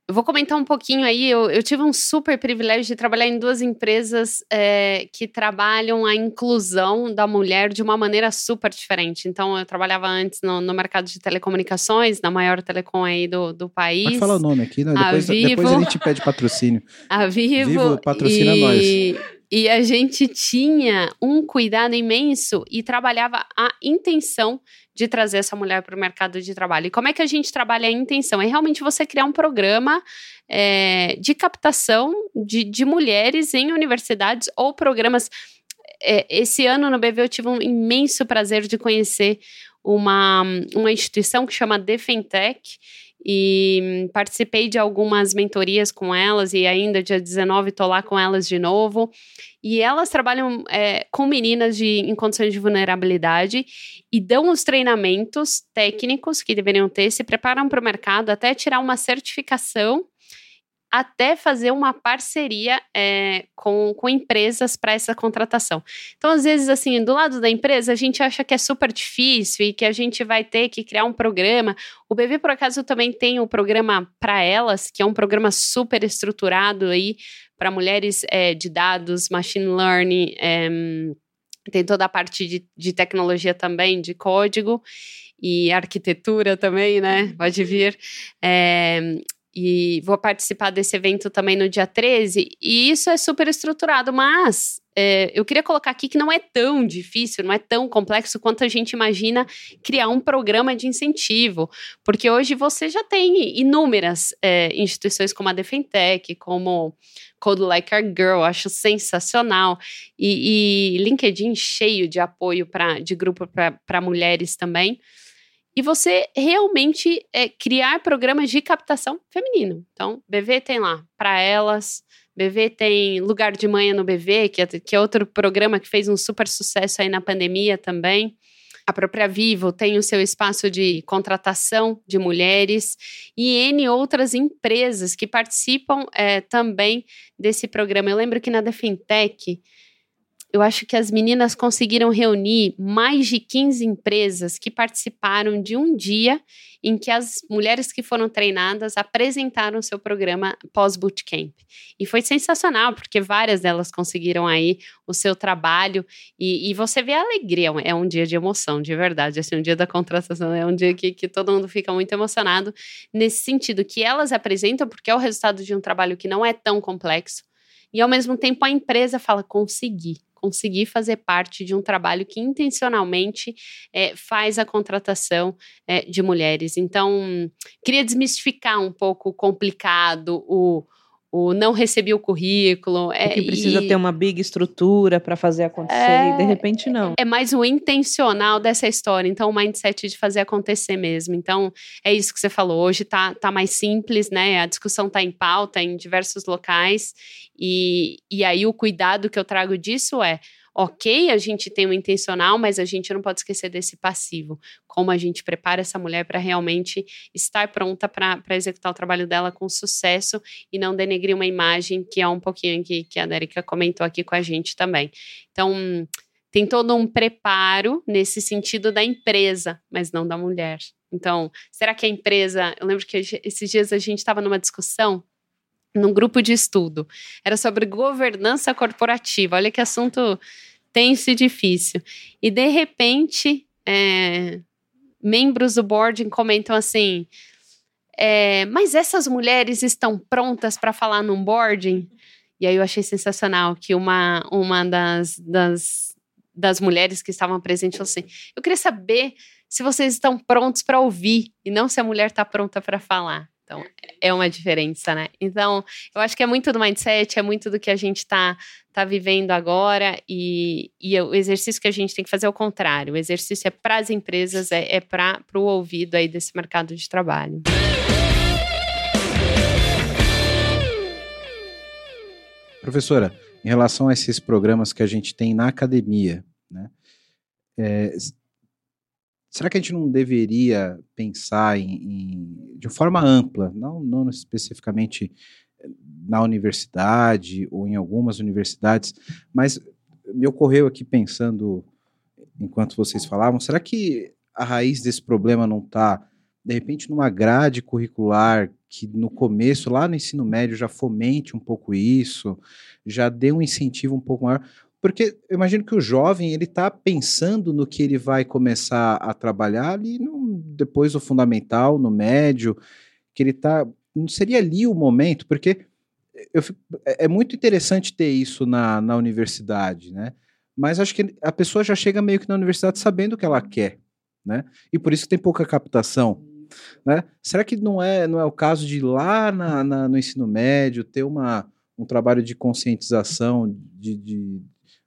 eu vou comentar um pouquinho aí. Eu, eu, tive um super privilégio de trabalhar em duas empresas é, que trabalham a inclusão da mulher de uma maneira super diferente. Então, eu trabalhava antes no, no mercado de telecomunicações, na maior telecom aí do, do país. Pode falar o nome aqui, né? Depois, Vivo, depois a gente pede patrocínio. A Vivo. Vivo patrocina e... nós. E a gente tinha um cuidado imenso e trabalhava a intenção de trazer essa mulher para o mercado de trabalho. E como é que a gente trabalha a intenção? É realmente você criar um programa é, de captação de, de mulheres em universidades ou programas. É, esse ano no BV eu tive um imenso prazer de conhecer uma, uma instituição que chama Defentech e participei de algumas mentorias com elas e ainda dia 19 estou lá com elas de novo. E elas trabalham é, com meninas de, em condições de vulnerabilidade e dão os treinamentos técnicos que deveriam ter, se preparam para o mercado até tirar uma certificação até fazer uma parceria é, com, com empresas para essa contratação. Então, às vezes, assim, do lado da empresa, a gente acha que é super difícil e que a gente vai ter que criar um programa. O BV, por acaso, também tem o um programa para elas, que é um programa super estruturado aí para mulheres é, de dados, machine learning, é, tem toda a parte de, de tecnologia também, de código e arquitetura também, né? Pode vir. É, e vou participar desse evento também no dia 13, e isso é super estruturado, mas é, eu queria colocar aqui que não é tão difícil, não é tão complexo quanto a gente imagina criar um programa de incentivo, porque hoje você já tem inúmeras é, instituições como a Defentech, como Code Like a Girl, acho sensacional, e, e LinkedIn cheio de apoio pra, de grupo para mulheres também e você realmente é, criar programas de captação feminino. Então, BV tem lá para elas, BV tem Lugar de Manhã no BV, que é, que é outro programa que fez um super sucesso aí na pandemia também. A própria Vivo tem o seu espaço de contratação de mulheres e N outras empresas que participam é, também desse programa. Eu lembro que na Defintech eu acho que as meninas conseguiram reunir mais de 15 empresas que participaram de um dia em que as mulheres que foram treinadas apresentaram seu programa pós-bootcamp. E foi sensacional, porque várias delas conseguiram aí o seu trabalho e, e, você vê a alegria, é um dia de emoção, de verdade. Assim, um dia da contratação é um dia que, que todo mundo fica muito emocionado, nesse sentido que elas apresentam, porque é o resultado de um trabalho que não é tão complexo, e ao mesmo tempo a empresa fala: consegui conseguir fazer parte de um trabalho que intencionalmente é, faz a contratação é, de mulheres. Então, queria desmistificar um pouco o complicado, o, o não recebi o currículo. É, que precisa e, ter uma big estrutura para fazer acontecer, é, e de repente não. É mais o intencional dessa história, então o mindset de fazer acontecer mesmo. Então, é isso que você falou. Hoje tá, tá mais simples, né? A discussão tá em pauta em diversos locais, e, e aí o cuidado que eu trago disso é ok, a gente tem o intencional, mas a gente não pode esquecer desse passivo. Como a gente prepara essa mulher para realmente estar pronta para executar o trabalho dela com sucesso e não denegrir uma imagem que é um pouquinho que, que a Dérica comentou aqui com a gente também. Então, tem todo um preparo nesse sentido da empresa, mas não da mulher. Então, será que a empresa. Eu lembro que esses dias a gente estava numa discussão num grupo de estudo. Era sobre governança corporativa. Olha que assunto tenso e difícil. E de repente, é, membros do board comentam assim: é, mas essas mulheres estão prontas para falar num boarding? E aí eu achei sensacional que uma, uma das, das, das mulheres que estavam presentes falou assim: eu queria saber se vocês estão prontos para ouvir e não se a mulher está pronta para falar. Então, é uma diferença, né? Então, eu acho que é muito do mindset, é muito do que a gente está tá vivendo agora, e, e o exercício que a gente tem que fazer é o contrário. O exercício é para as empresas, é, é para o ouvido aí desse mercado de trabalho. Professora, em relação a esses programas que a gente tem na academia, né? É, será que a gente não deveria pensar em, em de forma ampla, não, não especificamente na universidade ou em algumas universidades, mas me ocorreu aqui pensando enquanto vocês falavam, será que a raiz desse problema não está, de repente, numa grade curricular que no começo, lá no ensino médio, já fomente um pouco isso, já dê um incentivo um pouco maior? Porque eu imagino que o jovem ele está pensando no que ele vai começar a trabalhar ali no, depois do fundamental, no médio, que ele está. Não seria ali o momento, porque eu, é, é muito interessante ter isso na, na universidade, né? Mas acho que a pessoa já chega meio que na universidade sabendo o que ela quer, né? E por isso que tem pouca captação. Né? Será que não é, não é o caso de lá na, na no ensino médio ter uma, um trabalho de conscientização de, de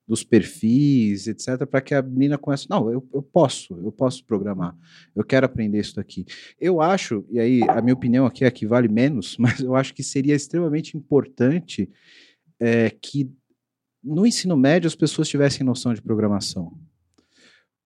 dos perfis, etc., para que a menina comece. Não, eu, eu posso, eu posso programar, eu quero aprender isso daqui. Eu acho, e aí a minha opinião aqui é que vale menos, mas eu acho que seria extremamente importante é, que no ensino médio as pessoas tivessem noção de programação.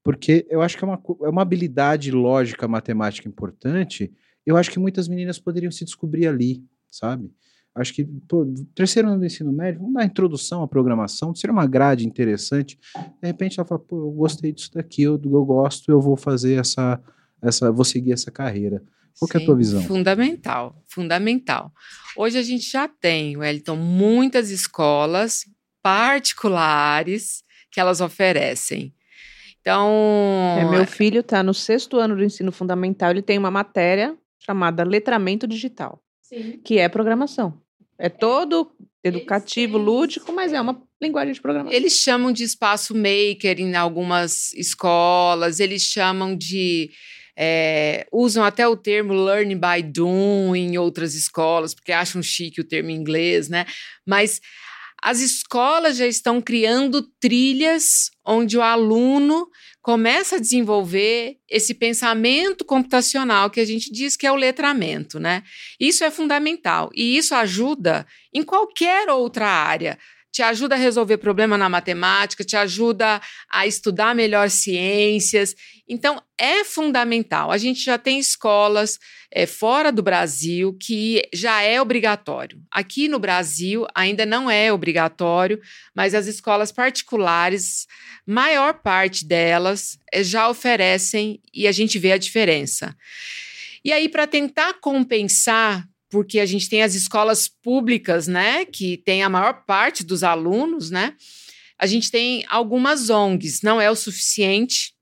Porque eu acho que é uma, é uma habilidade lógica, matemática importante. Eu acho que muitas meninas poderiam se descobrir ali, sabe? Acho que, pô, terceiro ano do ensino médio, vamos dar introdução à programação, seria uma grade interessante. De repente ela fala, pô, eu gostei disso daqui, eu, eu gosto, eu vou fazer essa, essa, vou seguir essa carreira. Qual Sim, é a tua visão? Fundamental, fundamental. Hoje a gente já tem, Wellington, muitas escolas particulares que elas oferecem. Então. É, meu filho está no sexto ano do ensino fundamental, ele tem uma matéria chamada letramento digital, Sim. que é programação. É todo educativo, lúdico, mas é uma linguagem de programação. Eles chamam de espaço maker em algumas escolas, eles chamam de. É, usam até o termo learning by doing em outras escolas, porque acham chique o termo em inglês, né? Mas as escolas já estão criando trilhas onde o aluno começa a desenvolver esse pensamento computacional que a gente diz que é o letramento, né? Isso é fundamental e isso ajuda em qualquer outra área te ajuda a resolver problema na matemática, te ajuda a estudar melhor ciências. Então, é fundamental. A gente já tem escolas é, fora do Brasil que já é obrigatório. Aqui no Brasil ainda não é obrigatório, mas as escolas particulares, maior parte delas é, já oferecem e a gente vê a diferença. E aí, para tentar compensar porque a gente tem as escolas públicas, né, que tem a maior parte dos alunos, né? A gente tem algumas ONGs, não é o suficiente,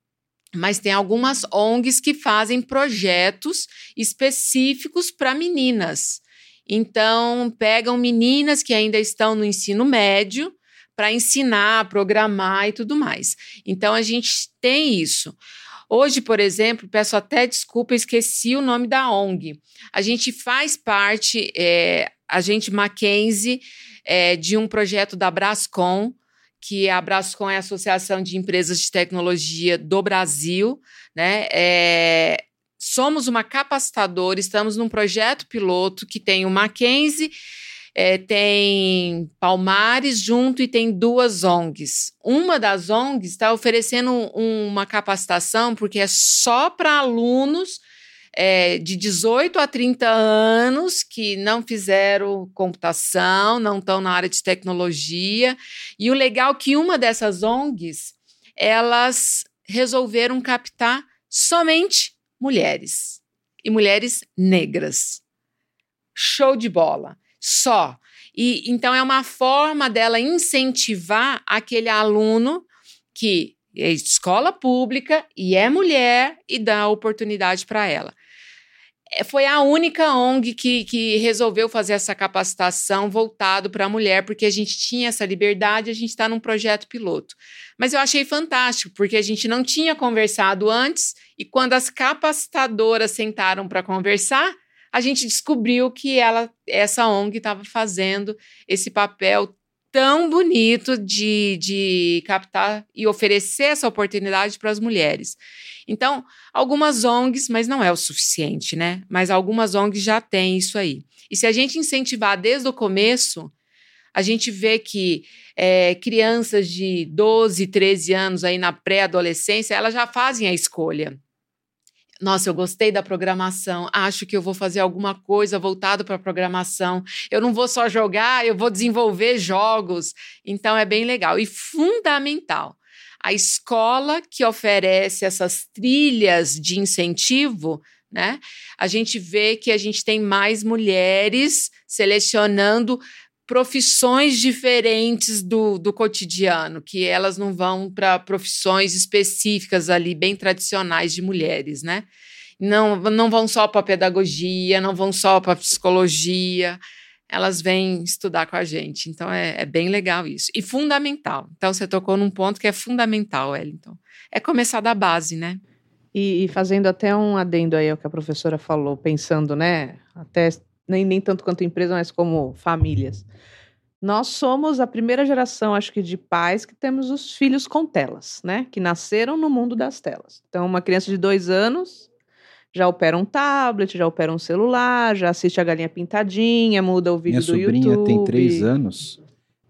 mas tem algumas ONGs que fazem projetos específicos para meninas. Então, pegam meninas que ainda estão no ensino médio para ensinar, programar e tudo mais. Então, a gente tem isso. Hoje, por exemplo, peço até desculpa, esqueci o nome da ONG. A gente faz parte, é, a gente Mackenzie, é, de um projeto da Brascom, que a Brascom é a Associação de Empresas de Tecnologia do Brasil, né? É, somos uma capacitadora, estamos num projeto piloto que tem o Mackenzie é, tem Palmares junto e tem duas ONGs. Uma das ONGs está oferecendo um, uma capacitação, porque é só para alunos é, de 18 a 30 anos que não fizeram computação, não estão na área de tecnologia. E o legal é que uma dessas ONGs, elas resolveram captar somente mulheres e mulheres negras. Show de bola só. E então é uma forma dela incentivar aquele aluno que é escola pública e é mulher e dá oportunidade para ela. É, foi a única ONG que, que resolveu fazer essa capacitação voltado para a mulher, porque a gente tinha essa liberdade, a gente está num projeto piloto. Mas eu achei fantástico, porque a gente não tinha conversado antes, e quando as capacitadoras sentaram para conversar, a gente descobriu que ela, essa ONG estava fazendo esse papel tão bonito de, de captar e oferecer essa oportunidade para as mulheres. Então, algumas ONGs, mas não é o suficiente, né? Mas algumas ONGs já têm isso aí. E se a gente incentivar desde o começo, a gente vê que é, crianças de 12, 13 anos aí na pré-adolescência, elas já fazem a escolha Nossa, eu gostei da programação. Acho que eu vou fazer alguma coisa voltado para a programação. Eu não vou só jogar, eu vou desenvolver jogos. Então é bem legal e fundamental. A escola que oferece essas trilhas de incentivo né? A gente vê que a gente tem mais mulheres selecionando profissões diferentes do, do cotidiano, que elas não vão para profissões específicas ali, bem tradicionais de mulheres, né? Não, não vão só para pedagogia, não vão só para psicologia, elas vêm estudar com a gente. Então é, é, bem legal isso. E fundamental. Então você tocou num ponto que é fundamental, Wellington. É começar da base, né? E, e, fazendo até um adendo aí ao que a professora falou, pensando, né, até nem, nem tanto quanto empresa, mas como famílias. Nós somos a primeira geração, acho que, de pais que temos os filhos com telas, né? Que nasceram no mundo das telas. Então, uma criança de dois anos já opera um tablet, já opera um celular, já assiste a galinha pintadinha, muda o vídeo Minha do YouTube. Minha sobrinha tem três anos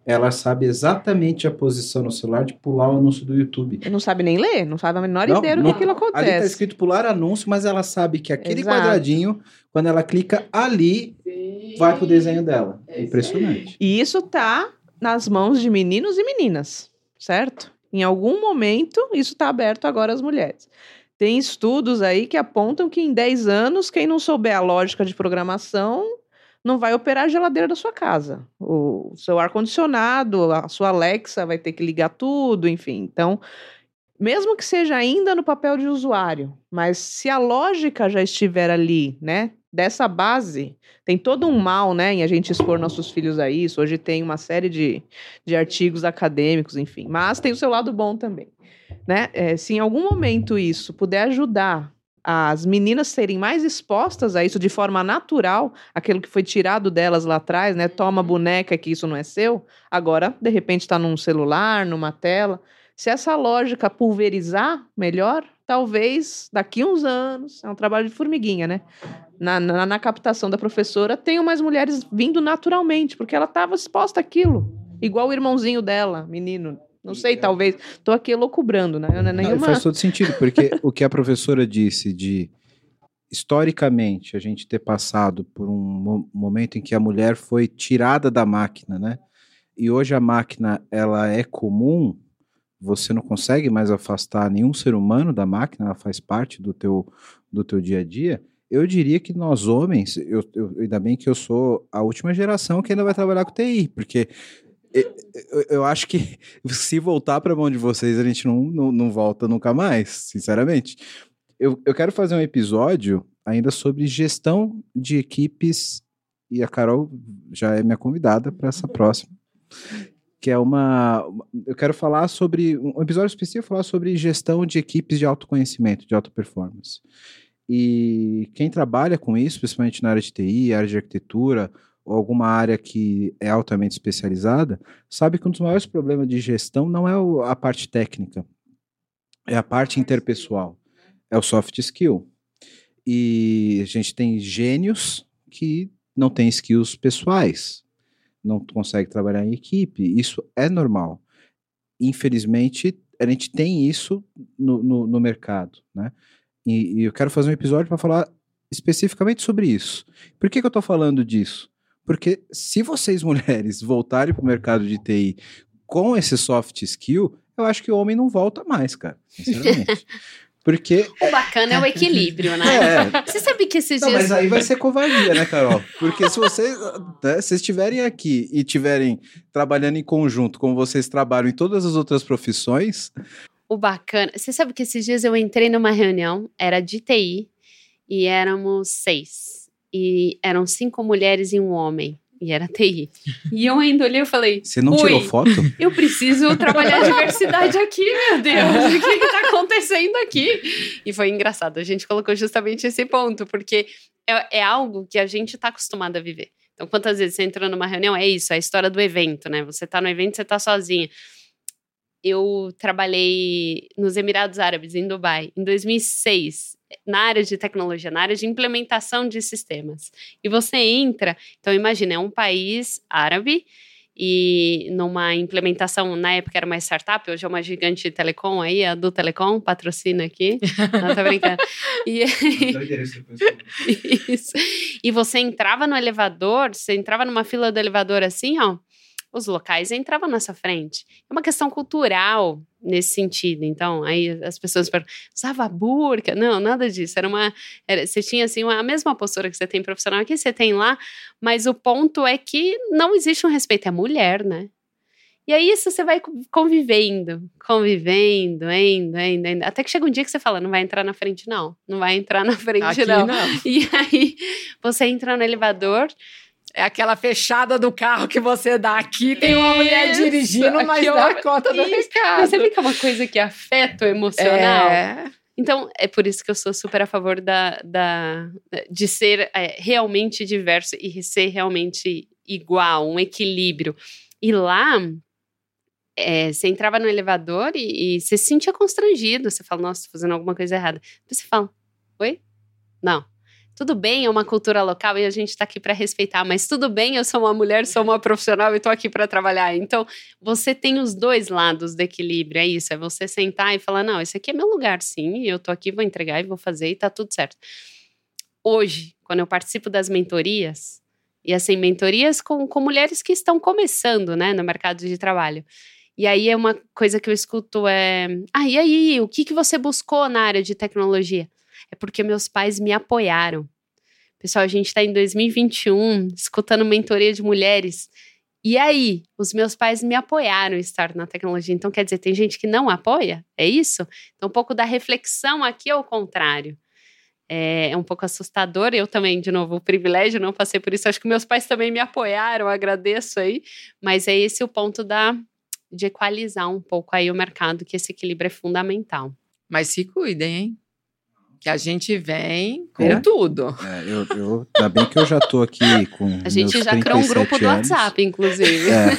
ela sabe exatamente a posição no celular de pular o anúncio do YouTube. Não sabe nem ler, não sabe a menor não, ideia do que aquilo acontece. Ali tá escrito pular anúncio, mas ela sabe que aquele Exato. quadradinho, quando ela clica ali, Sim. vai pro desenho dela. É Impressionante. E isso tá nas mãos de meninos e meninas, certo? Em algum momento, isso está aberto agora às mulheres. Tem estudos aí que apontam que em 10 anos, quem não souber a lógica de programação não vai operar a geladeira da sua casa. O seu ar-condicionado, a sua Alexa vai ter que ligar tudo, enfim. Então, mesmo que seja ainda no papel de usuário, mas se a lógica já estiver ali, né? Dessa base, tem todo um mal, né, em a gente expor nossos filhos a isso. Hoje tem uma série de, de artigos acadêmicos, enfim. Mas tem o seu lado bom também, né? É, se em algum momento isso puder ajudar as meninas serem mais expostas a isso de forma natural, aquilo que foi tirado delas lá atrás, né? Toma boneca que isso não é seu, agora de repente está num celular, numa tela. Se essa lógica pulverizar melhor, talvez daqui uns anos, é um trabalho de formiguinha, né? Na, na, na captação da professora, tenham mais mulheres vindo naturalmente, porque ela estava exposta àquilo. Igual o irmãozinho dela, menino, não sei, talvez. Estou aqui loucubrando, né? Não, é nenhuma... Não, faz todo sentido, porque o que a professora disse de historicamente a gente ter passado por um momento em que a mulher foi tirada da máquina, né? E hoje a máquina ela é comum, você não consegue mais afastar nenhum ser humano da máquina, ela faz parte do teu do teu dia a dia. Eu diria que nós homens, eu, eu, ainda bem que eu sou a última geração que ainda vai trabalhar com TI, porque eu, acho que se voltar para a mão de vocês, a gente não, não, não volta nunca mais, sinceramente. Eu, eu quero fazer um episódio ainda sobre gestão de equipes, e a Carol já é minha convidada para essa próxima, que é uma. Eu quero falar sobre. Um episódio específico falar sobre gestão de equipes de autoconhecimento, de alta performance. E quem trabalha com isso, principalmente na área de TI, área de arquitetura, ou alguma área que é altamente especializada, sabe que um dos maiores problemas de gestão não é a parte técnica, é a parte interpessoal, é o soft skill. E a gente tem gênios que não têm skills pessoais, não consegue trabalhar em equipe, isso é normal. Infelizmente, a gente tem isso no, no, no mercado, né? E, e, eu quero fazer um episódio para falar especificamente sobre isso. Por que, que eu estou falando disso? Porque se vocês mulheres voltarem para o mercado de TI com esse soft skill, eu acho que o homem não volta mais, cara, sinceramente. Porque. O bacana é o equilíbrio, né? É. Você sabe que esses não, dias. Mas aí vai ser covardia, né, Carol? Porque se vocês, né, se estiverem aqui e estiverem trabalhando em conjunto, como vocês trabalham em todas as outras profissões. O bacana. Você sabe que esses dias eu entrei numa reunião, era de TI, e éramos seis e eram cinco mulheres e um homem. E era TI. E eu ainda olhei e falei. Você não tirou foto? Eu preciso trabalhar a diversidade aqui, meu Deus. O que está acontecendo aqui? E foi engraçado. A gente colocou justamente esse ponto, porque é, é algo que a gente está acostumado a viver. Então, quantas vezes você entrou numa reunião? É isso, é a história do evento, né? Você está no evento, você está sozinha. Eu trabalhei nos Emirados Árabes, em Dubai, em 2006 na área de tecnologia, na área de implementação de sistemas. E você entra, então imagina, é um país árabe e numa implementação, na época era uma startup, hoje é uma gigante de telecom aí, a do Telecom, patrocina aqui. Não, tô brincando. E, isso. E você entrava no elevador, você entrava numa fila do elevador assim, ó, os locais entravam nessa frente. É uma questão cultural nesse sentido. Então, aí as pessoas perguntam, usava burca? Não, nada disso. Era uma. Era, você tinha assim uma, a mesma postura que você tem profissional aqui, você tem lá, mas o ponto é que não existe um respeito. É mulher, né? E aí isso você vai convivendo, convivendo, indo, indo, indo, até que chega um dia que você fala, não vai entrar na frente não, não vai entrar na frente não. não. E aí você entra no elevador, é aquela fechada do carro que você dá aqui, tem uma mulher dirigindo, mas dá a conta do recado. Você fica uma coisa que afeta o emocional. É. Então, é por isso que eu sou super a favor da, da, de ser é, realmente diverso e ser realmente igual, um equilíbrio. E lá, é, você entrava no elevador e, e, você se sentia constrangido. Você fala, nossa, tô fazendo alguma coisa errada. Depois você fala, oi? Não, tudo bem, é uma cultura local e a gente está aqui para respeitar, mas tudo bem, eu sou uma mulher, sou uma profissional e estou aqui para trabalhar. Então, você tem os dois lados do equilíbrio, é isso, é você sentar e falar, não, esse aqui é meu lugar, sim, eu estou aqui, vou entregar e vou fazer e está tudo certo. Hoje, quando eu participo das mentorias, e assim, mentorias com, com mulheres que estão começando, né, no mercado de trabalho, e aí é uma coisa que eu escuto é, ah, e aí, o que, que você buscou na área de tecnologia? É porque meus pais me apoiaram. Pessoal, a gente está em 2021, escutando mentoria de mulheres. E aí, os meus pais me apoiaram a estar na tecnologia. Então, quer dizer, tem gente que não apoia? É isso? Então, um pouco da reflexão aqui é o contrário. É, é um pouco assustador. Eu também, de novo, o privilégio, não passei por isso. Acho que meus pais também me apoiaram, agradeço aí. Mas é esse o ponto da, de equalizar um pouco aí o mercado, que esse equilíbrio é fundamental. Mas se cuidem, hein? Que a gente vem com é. tudo. É, eu, eu, ainda bem que eu já tô aqui com. A gente já criou um grupo do WhatsApp, inclusive. É.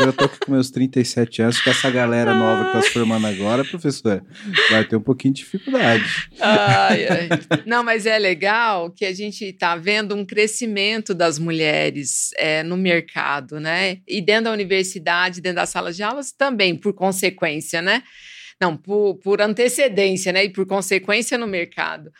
Eu tô aqui com meus 37 anos, com essa galera nova que tá se formando agora, professor, vai ter um pouquinho de dificuldade. Ai, ai. Não, mas é legal que a gente tá vendo um crescimento das mulheres é, no mercado, né? E dentro da universidade, dentro das salas de aulas também, por consequência, né? Não, por, por antecedência, né? E por consequência no mercado.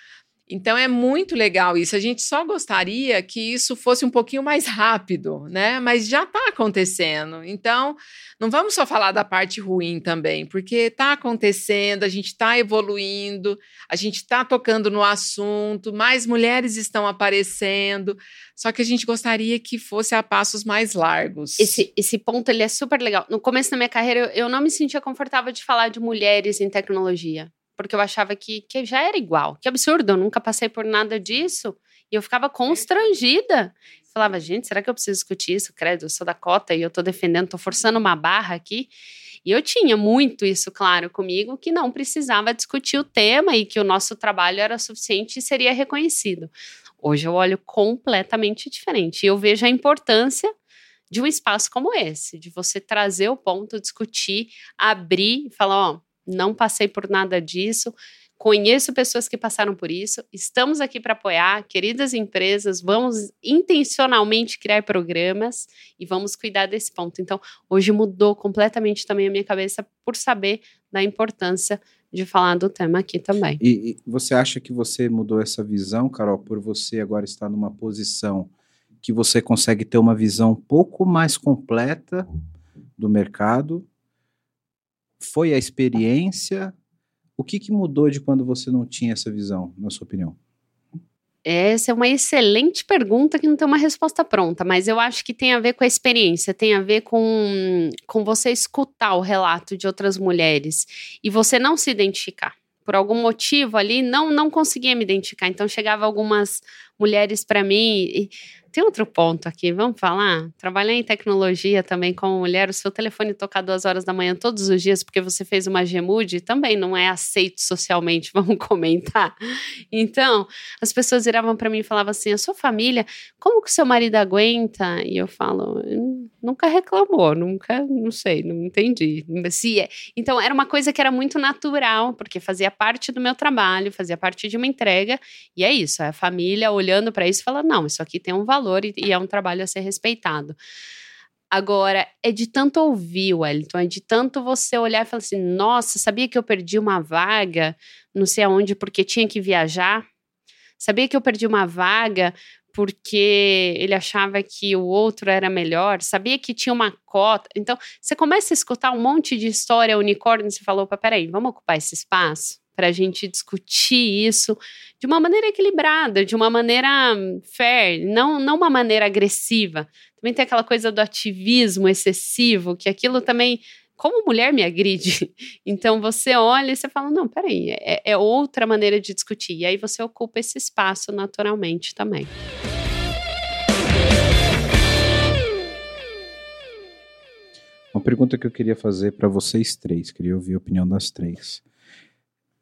Então é muito legal isso. A gente só gostaria que isso fosse um pouquinho mais rápido, né? Mas já está acontecendo. Então, não vamos só falar da parte ruim também, porque está acontecendo, a gente está evoluindo, a gente está tocando no assunto, mais mulheres estão aparecendo. Só que a gente gostaria que fosse a passos mais largos. Esse, esse ponto ele é super legal. No começo da minha carreira, eu, eu não me sentia confortável de falar de mulheres em tecnologia porque eu achava que, que já era igual. Que absurdo, eu nunca passei por nada disso. E eu ficava constrangida. Falava, gente, será que eu preciso discutir isso? Credo, eu sou da cota e eu tô defendendo, tô forçando uma barra aqui. E eu tinha muito isso claro comigo, que não precisava discutir o tema e que o nosso trabalho era suficiente e seria reconhecido. Hoje eu olho completamente diferente. E eu vejo a importância de um espaço como esse, de você trazer o ponto, discutir, abrir e falar, ó, não passei por nada disso. Conheço pessoas que passaram por isso. Estamos aqui para apoiar, queridas empresas. Vamos intencionalmente criar programas e vamos cuidar desse ponto. Então, hoje mudou completamente também a minha cabeça por saber da importância de falar do tema aqui também. E, e você acha que você mudou essa visão, Carol, por você agora estar numa posição que você consegue ter uma visão um pouco mais completa do mercado foi a experiência? O que, que mudou de quando você não tinha essa visão, na sua opinião? Essa é uma excelente pergunta que não tem uma resposta pronta, mas eu acho que tem a ver com a experiência, tem a ver com, com você escutar o relato de outras mulheres e você não se identificar. Por algum motivo ali, não, não conseguia me identificar. Então, chegava algumas mulheres para mim e tem outro ponto aqui, vamos falar? Trabalhar em tecnologia também como mulher, o seu telefone tocar duas horas da manhã todos os dias porque você fez uma gemude também não é aceito socialmente, vamos comentar. Então, as pessoas viravam para mim e falavam assim: a sua família, como que o seu marido aguenta? E eu falo, nunca reclamou, nunca, não sei, não entendi. Se é. Então, era uma coisa que era muito natural, porque fazia parte do meu trabalho, fazia parte de uma entrega, e é isso, é a família olhando para isso falando: não, isso aqui tem um valor valor e, e é um trabalho a ser respeitado. Agora, é de tanto ouvir, Wellington, é de tanto você olhar e falar assim: nossa, sabia que eu perdi uma vaga, não sei aonde, porque tinha que viajar? Sabia que eu perdi uma vaga porque ele achava que o outro era melhor? Sabia que tinha uma cota? Então, você começa a escutar um monte de história unicórnio e você falou: peraí, vamos ocupar esse espaço? para a gente discutir isso de uma maneira equilibrada, de uma maneira fair, não, não uma maneira agressiva. Também tem aquela coisa do ativismo excessivo, que aquilo também, como mulher, me agride. Então você olha e você fala: não, peraí, é, é outra maneira de discutir. E aí você ocupa esse espaço naturalmente também. Uma pergunta que eu queria fazer para vocês três, queria ouvir a opinião das três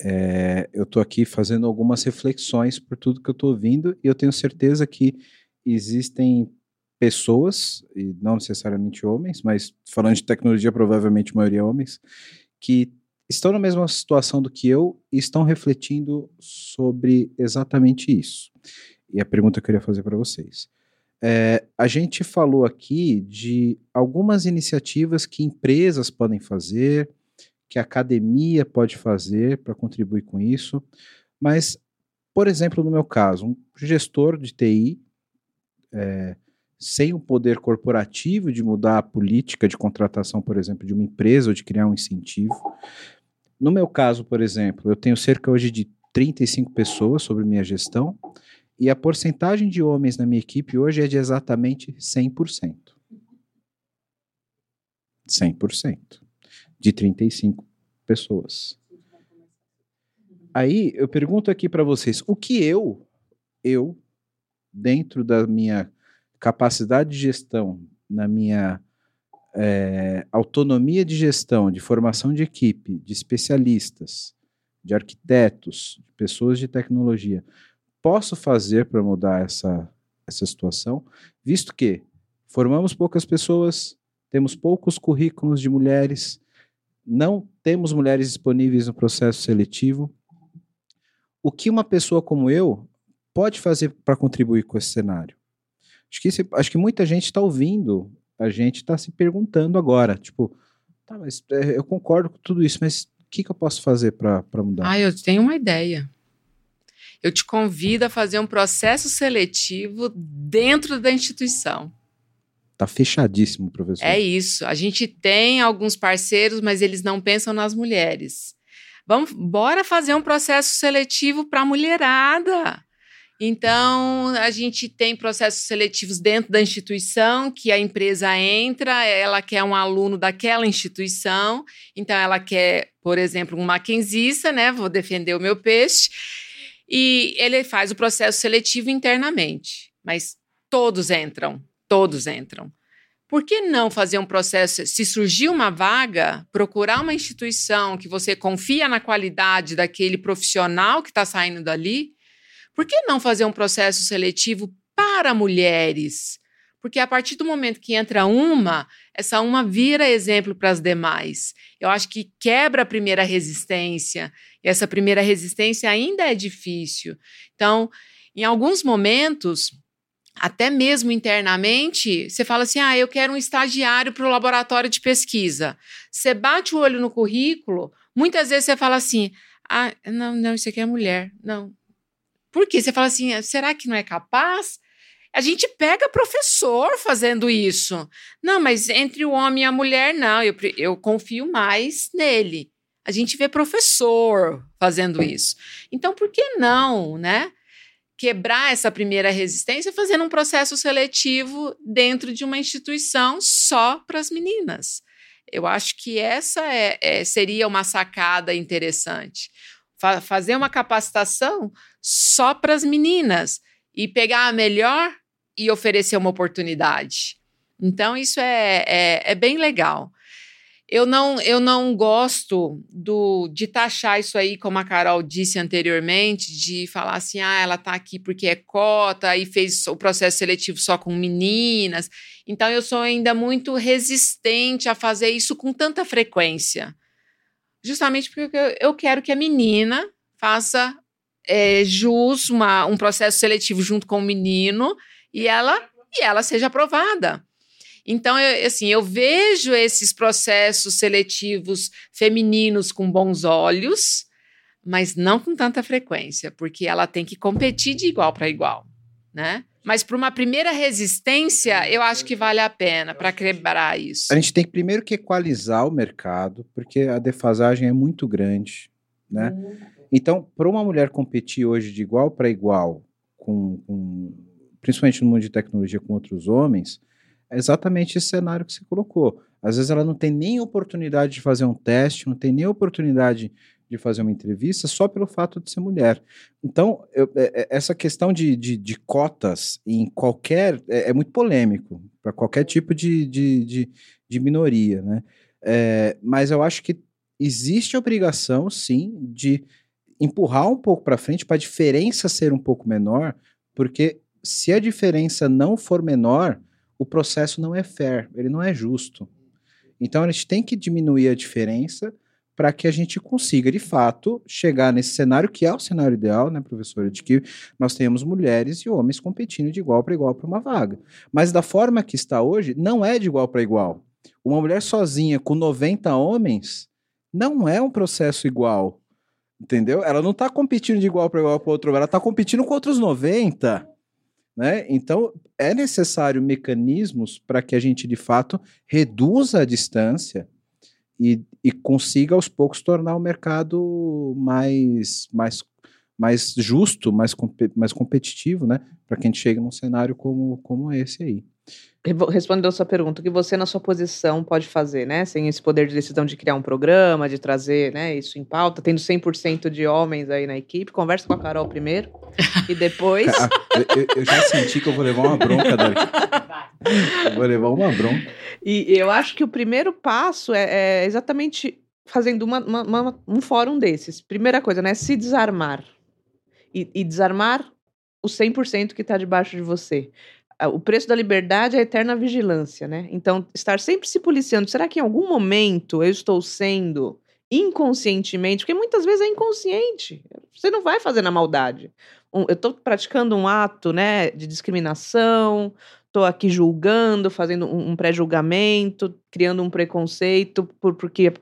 é, eu estou aqui fazendo algumas reflexões por tudo que eu estou ouvindo e eu tenho certeza que existem pessoas, e não necessariamente homens, mas falando de tecnologia, provavelmente a maioria homens, que estão na mesma situação do que eu e estão refletindo sobre exatamente isso. E a pergunta que eu queria fazer para vocês. É, a gente falou aqui de algumas iniciativas que empresas podem fazer, que a academia pode fazer para contribuir com isso. Mas, por exemplo, no meu caso, um gestor de TI, é, sem o poder corporativo de mudar a política de contratação, por exemplo, de uma empresa ou de criar um incentivo. No meu caso, por exemplo, eu tenho cerca hoje de 35 pessoas sobre minha gestão e a porcentagem de homens na minha equipe hoje é de exatamente 100%. 100% de 35 pessoas. Aí eu pergunto aqui para vocês, o que eu, eu, dentro da minha capacidade de gestão, na minha é, autonomia de gestão, de formação de equipe, de especialistas, de arquitetos, de pessoas de tecnologia, posso fazer para mudar essa, essa situação, visto que formamos poucas pessoas, temos poucos currículos de mulheres, não temos mulheres disponíveis no processo seletivo. O que uma pessoa como eu pode fazer para contribuir com esse cenário? Acho que, esse, acho que muita gente está ouvindo, a gente está se perguntando agora, tipo, tá, mas é, eu concordo com tudo isso, mas o que, que eu posso fazer para mudar? Ah, eu tenho uma ideia. Eu te convido a fazer um processo seletivo dentro da instituição. Tá fechadíssimo, professor. É isso. A gente tem alguns parceiros, mas eles não pensam nas mulheres. Vamos, bora fazer um processo seletivo para a mulherada. Então, a gente tem processos seletivos dentro da instituição, que a empresa entra, ela quer um aluno daquela instituição, então ela quer, por exemplo, um maquenzista, né? Vou defender o meu peixe, e ele faz o processo seletivo internamente, mas todos entram todos entram. Por que não fazer um processo? Se surgir uma vaga, procurar uma instituição que você confia na qualidade daquele profissional que está saindo dali, por que não fazer um processo seletivo para mulheres? Porque a partir do momento que entra uma, essa uma vira exemplo para as demais. Eu acho que quebra a primeira resistência, e essa primeira resistência ainda é difícil. Então, em alguns momentos, até mesmo internamente, você fala assim: ah, eu quero um estagiário para o laboratório de pesquisa. Você bate o olho no currículo, muitas vezes você fala assim: ah, não, não, isso aqui é mulher. Não. Por quê? Você fala assim: será que não é capaz? A gente pega professor fazendo isso. Não, mas entre o homem e a mulher, não, eu, eu confio mais nele. A gente vê professor fazendo isso. Então, por que não, né? quebrar essa primeira resistência fazendo um processo seletivo dentro de uma instituição só para as meninas. Eu acho que essa é, é, seria uma sacada interessante. Fa fazer uma capacitação só para as meninas e pegar a melhor e oferecer uma oportunidade. Então, isso é, é, é bem legal. Eu não, eu não gosto do, de taxar isso aí, como a Carol disse anteriormente, de falar assim, ah, ela está aqui porque é cota e fez o processo seletivo só com meninas. Então, eu sou ainda muito resistente a fazer isso com tanta frequência. Justamente porque eu, quero que a menina faça é, jus, uma, um processo seletivo junto com o menino e ela, e ela seja aprovada. Então, eu, assim, eu vejo esses processos seletivos femininos com bons olhos, mas não com tanta frequência, porque ela tem que competir de igual para igual, né? Mas para uma primeira resistência, eu acho que vale a pena para quebrar isso. A gente tem que primeiro que equalizar o mercado, porque a defasagem é muito grande, né? Uhum. Então, para uma mulher competir hoje de igual para igual, com, com, principalmente no mundo de tecnologia com outros homens, é exatamente esse cenário que você colocou. Às vezes ela não tem nem oportunidade de fazer um teste, não tem nem oportunidade de fazer uma entrevista só pelo fato de ser mulher. Então, eu, é, é, essa questão de, de, de, cotas em qualquer. é, é muito polêmico para qualquer tipo de, de, de, minoria, né? É, mas eu acho que existe a obrigação, sim, de empurrar um pouco para frente para a diferença ser um pouco menor, porque se a diferença não for menor, o processo não é fair, ele não é justo. Então a gente tem que diminuir a diferença para que a gente consiga, de fato, chegar nesse cenário que é o cenário ideal, né, professora, de que nós tenhamos mulheres e homens competindo de igual para igual para uma vaga. Mas da forma que está hoje, não é de igual para igual. Uma mulher sozinha com 90 homens não é um processo igual. Entendeu? Ela não está competindo de igual para igual com outro, ela está competindo com outros 90. Né? Então, é necessário mecanismos para que a gente, de fato, reduza a distância e, e consiga aos poucos tornar o mercado mais, mais, mais justo, mais, mais competitivo, né? Para que a gente chegue num cenário como, como esse aí. Respondendo a sua pergunta, o que você na sua posição pode fazer, né? Sem esse poder de decisão de criar um programa, de trazer né, isso em pauta, tendo 100% de homens aí na equipe, conversa com a Carol primeiro e depois... eu, eu, já senti que eu vou levar uma bronca daqui. Eu vou levar uma bronca. E eu acho que o primeiro passo é, é exatamente fazendo uma, uma, uma, um fórum desses. Primeira coisa, né? Se desarmar. E, e desarmar o 100% que está debaixo de você o preço da liberdade é a eterna vigilância, né? Então, estar sempre se policiando. Será que em algum momento eu estou sendo inconscientemente? Porque muitas vezes é inconsciente. Você não vai fazer na maldade. Eu estou praticando um ato, né, de discriminação. Estou aqui julgando, fazendo um, um pré-julgamento, criando um preconceito, por, porque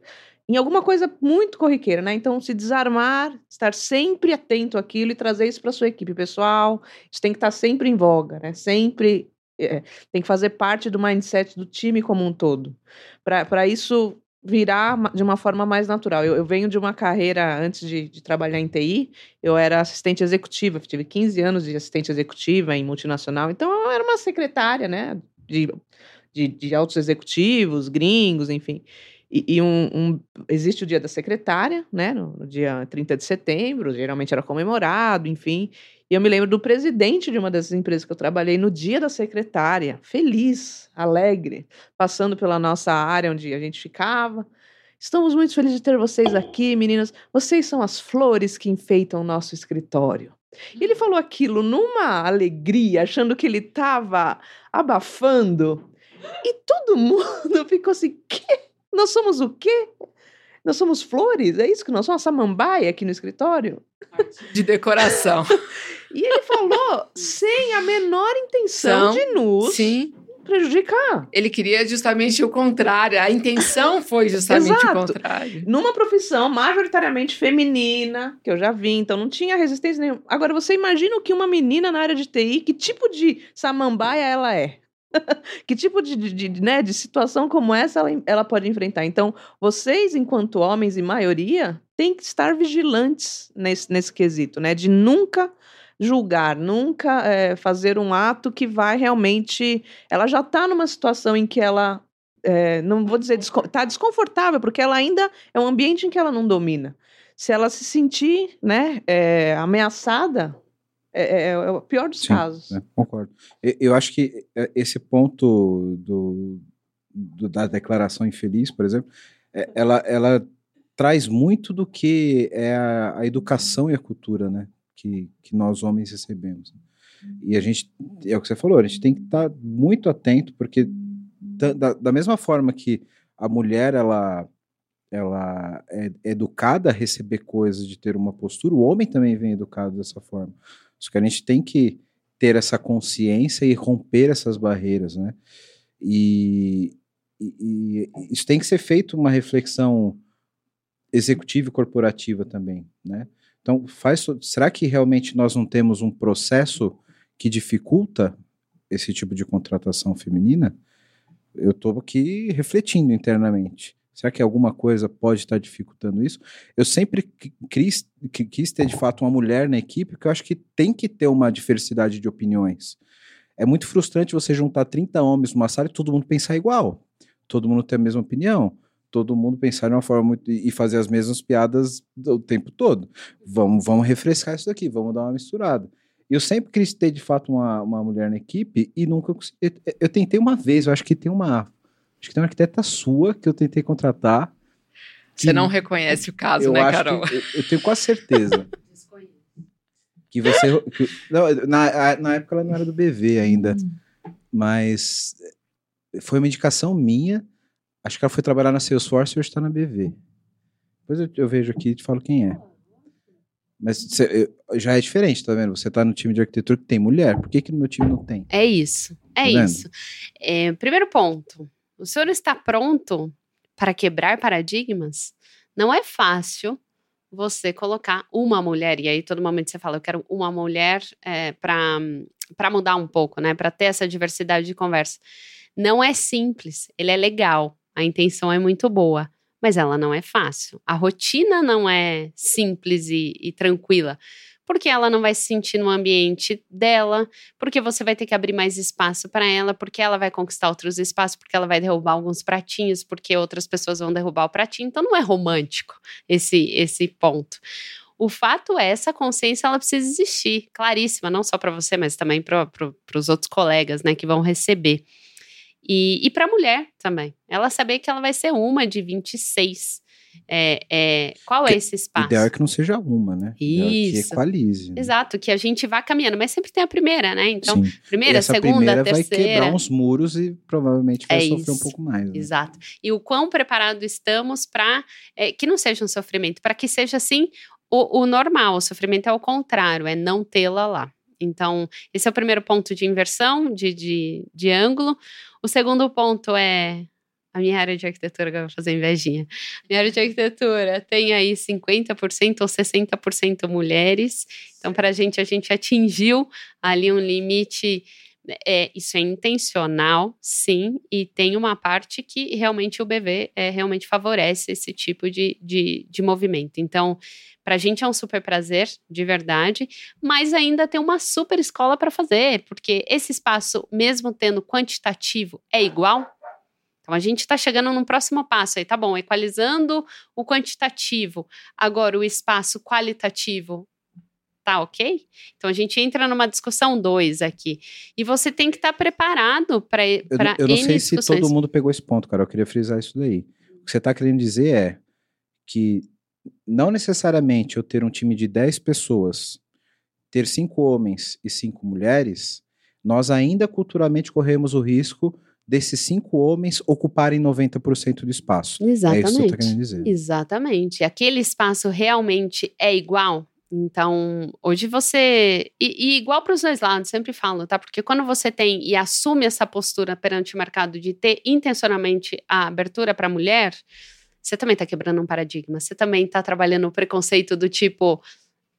em alguma coisa muito corriqueira, né? Então, se desarmar, estar sempre atento àquilo e trazer isso para sua equipe pessoal. Isso tem que estar sempre em voga, né? Sempre é, tem que fazer parte do mindset do time como um todo. Para isso virar de uma forma mais natural. Eu, eu venho de uma carreira, antes de, de, trabalhar em TI, eu era assistente executiva, tive 15 anos de assistente executiva em multinacional, então eu era uma secretária, né, de, de, de altos executivos, gringos, enfim. E, e um, um, existe o dia da secretária, né? No, no, dia 30 de setembro, geralmente era comemorado, enfim. E eu me lembro do presidente de uma dessas empresas que eu trabalhei no dia da secretária, feliz, alegre, passando pela nossa área onde a gente ficava. Estamos muito felizes de ter vocês aqui, meninas. Vocês são as flores que enfeitam o nosso escritório. E ele falou aquilo numa alegria, achando que ele estava abafando. E todo mundo ficou assim? Nós somos o quê? Nós somos flores? É isso que nós somos? Uma samambaia aqui no escritório? De decoração. e ele falou sem a menor intenção São, de nos sim. prejudicar. Ele queria justamente o contrário. A intenção foi justamente Exato. o contrário. Numa profissão majoritariamente feminina, que eu já vi, então não tinha resistência nenhuma. Agora, você imagina o que uma menina na área de TI, que tipo de samambaia ela é? que tipo de, de, de, né, de situação como essa ela, ela pode enfrentar? Então, vocês, enquanto homens em maioria, têm que estar vigilantes nesse, nesse quesito, né? De nunca julgar, nunca é, fazer um ato que vai realmente. Ela já está numa situação em que ela. É, não vou dizer está desconfortável, porque ela ainda é um ambiente em que ela não domina. Se ela se sentir né, é, ameaçada, é, é, é, o pior dos Sim, casos. É, concordo. Eu, eu, acho que é, esse ponto do, do, da declaração infeliz, por exemplo, é, ela, ela traz muito do que é a, a, educação e a cultura, né? Que, que nós homens recebemos. E a gente, é o que você falou, a gente tem que estar muito atento, porque da, da mesma forma que a mulher, ela ela é educada a receber coisas, de ter uma postura, o homem também vem educado dessa forma. Só que a gente tem que ter essa consciência e romper essas barreiras, né? E, e, e isso tem que ser feito uma reflexão executiva e corporativa também, né? Então, faz, será que realmente nós não temos um processo que dificulta esse tipo de contratação feminina? Eu estou aqui refletindo internamente. Será que alguma coisa pode estar dificultando isso? Eu sempre quis, quis ter, de fato, uma mulher na equipe, porque eu acho que tem que ter uma diversidade de opiniões. É muito frustrante você juntar 30 homens numa sala e todo mundo pensar igual. Todo mundo ter a mesma opinião todo mundo pensar de uma forma muito, e fazer as mesmas piadas o tempo todo. Vamos, vamos refrescar isso daqui, vamos dar uma misturada. Eu sempre quis ter de fato uma, uma mulher na equipe e nunca consegui. Eu, eu, tentei uma vez, eu acho que tem uma. Acho que tem uma arquiteta sua que eu tentei contratar. Você não reconhece o caso, né, Carol? eu, eu, tenho quase certeza. que você. Que, não, na, na época ela não era do BV ainda. Hum. Mas foi uma indicação minha Acho que ela foi trabalhar na Salesforce e hoje está na BV. Depois eu, eu, vejo aqui e te falo quem é. Mas cê, já é diferente, tá vendo? Você está no time de arquitetura que tem mulher. Por que, que no meu time não tem? É isso. É tá isso. É, primeiro ponto. O senhor está pronto para quebrar paradigmas? Não é fácil você colocar uma mulher, e aí todo momento você fala, eu quero uma mulher é, para mudar um pouco, né? Para ter essa diversidade de conversa. Não é simples, ele é legal. A intenção é muito boa, mas ela não é fácil. A rotina não é simples e, e tranquila porque ela não vai se sentir no ambiente dela, porque você vai ter que abrir mais espaço para ela, porque ela vai conquistar outros espaços, porque ela vai derrubar alguns pratinhos, porque outras pessoas vão derrubar o pratinho. Então não é romântico esse esse ponto. O fato é essa consciência ela precisa existir, claríssima, não só para você, mas também para pro, os outros colegas, né, que vão receber. E, e para a mulher também. Ela saber que ela vai ser uma de 26. É, é, qual é esse espaço? Ideal é que não seja uma, né? Isso. Que equalize. Né? Exato, que a gente vá caminhando, mas sempre tem a primeira, né? Então, Sim. primeira, Essa segunda, primeira terceira. vai quebrar uns muros e provavelmente vai é sofrer isso. um pouco mais. Né? Exato. E o quão preparado estamos para é, que não seja um sofrimento, para que seja assim o, o normal. O sofrimento é o contrário, é não tê-la lá. Então, esse é o primeiro ponto de inversão, de, de, de ângulo. O segundo ponto é a minha área de arquitetura, eu vou fazer invejinha. Minha área de arquitetura tem aí 50% ou 60% mulheres. Então, para a gente, a gente atingiu ali um limite. É, isso é intencional, sim, e tem uma parte que realmente o BV é, realmente favorece esse tipo de, de, de movimento. Então, para a gente é um super prazer, de verdade, mas ainda tem uma super escola para fazer, porque esse espaço, mesmo tendo quantitativo, é igual. Então a gente está chegando num próximo passo aí, tá bom? Equalizando o quantitativo. Agora o espaço qualitativo tá ok? Então a gente entra numa discussão dois aqui. E você tem que estar tá preparado para. Eu, eu não sei se todo mundo pegou esse ponto, cara. Eu queria frisar isso daí. O que você está querendo dizer é que não necessariamente eu ter um time de 10 pessoas, ter cinco homens e cinco mulheres, nós ainda culturalmente corremos o risco desses cinco homens ocuparem 90% do espaço. Exatamente. É isso que você tá querendo dizer. Exatamente. Aquele espaço realmente é igual. Então, hoje você. E, e igual para os dois lados, sempre falo, tá? Porque quando você tem e assume essa postura perante o mercado de ter intencionalmente a abertura para a mulher, você também está quebrando um paradigma. Você também está trabalhando o preconceito do tipo,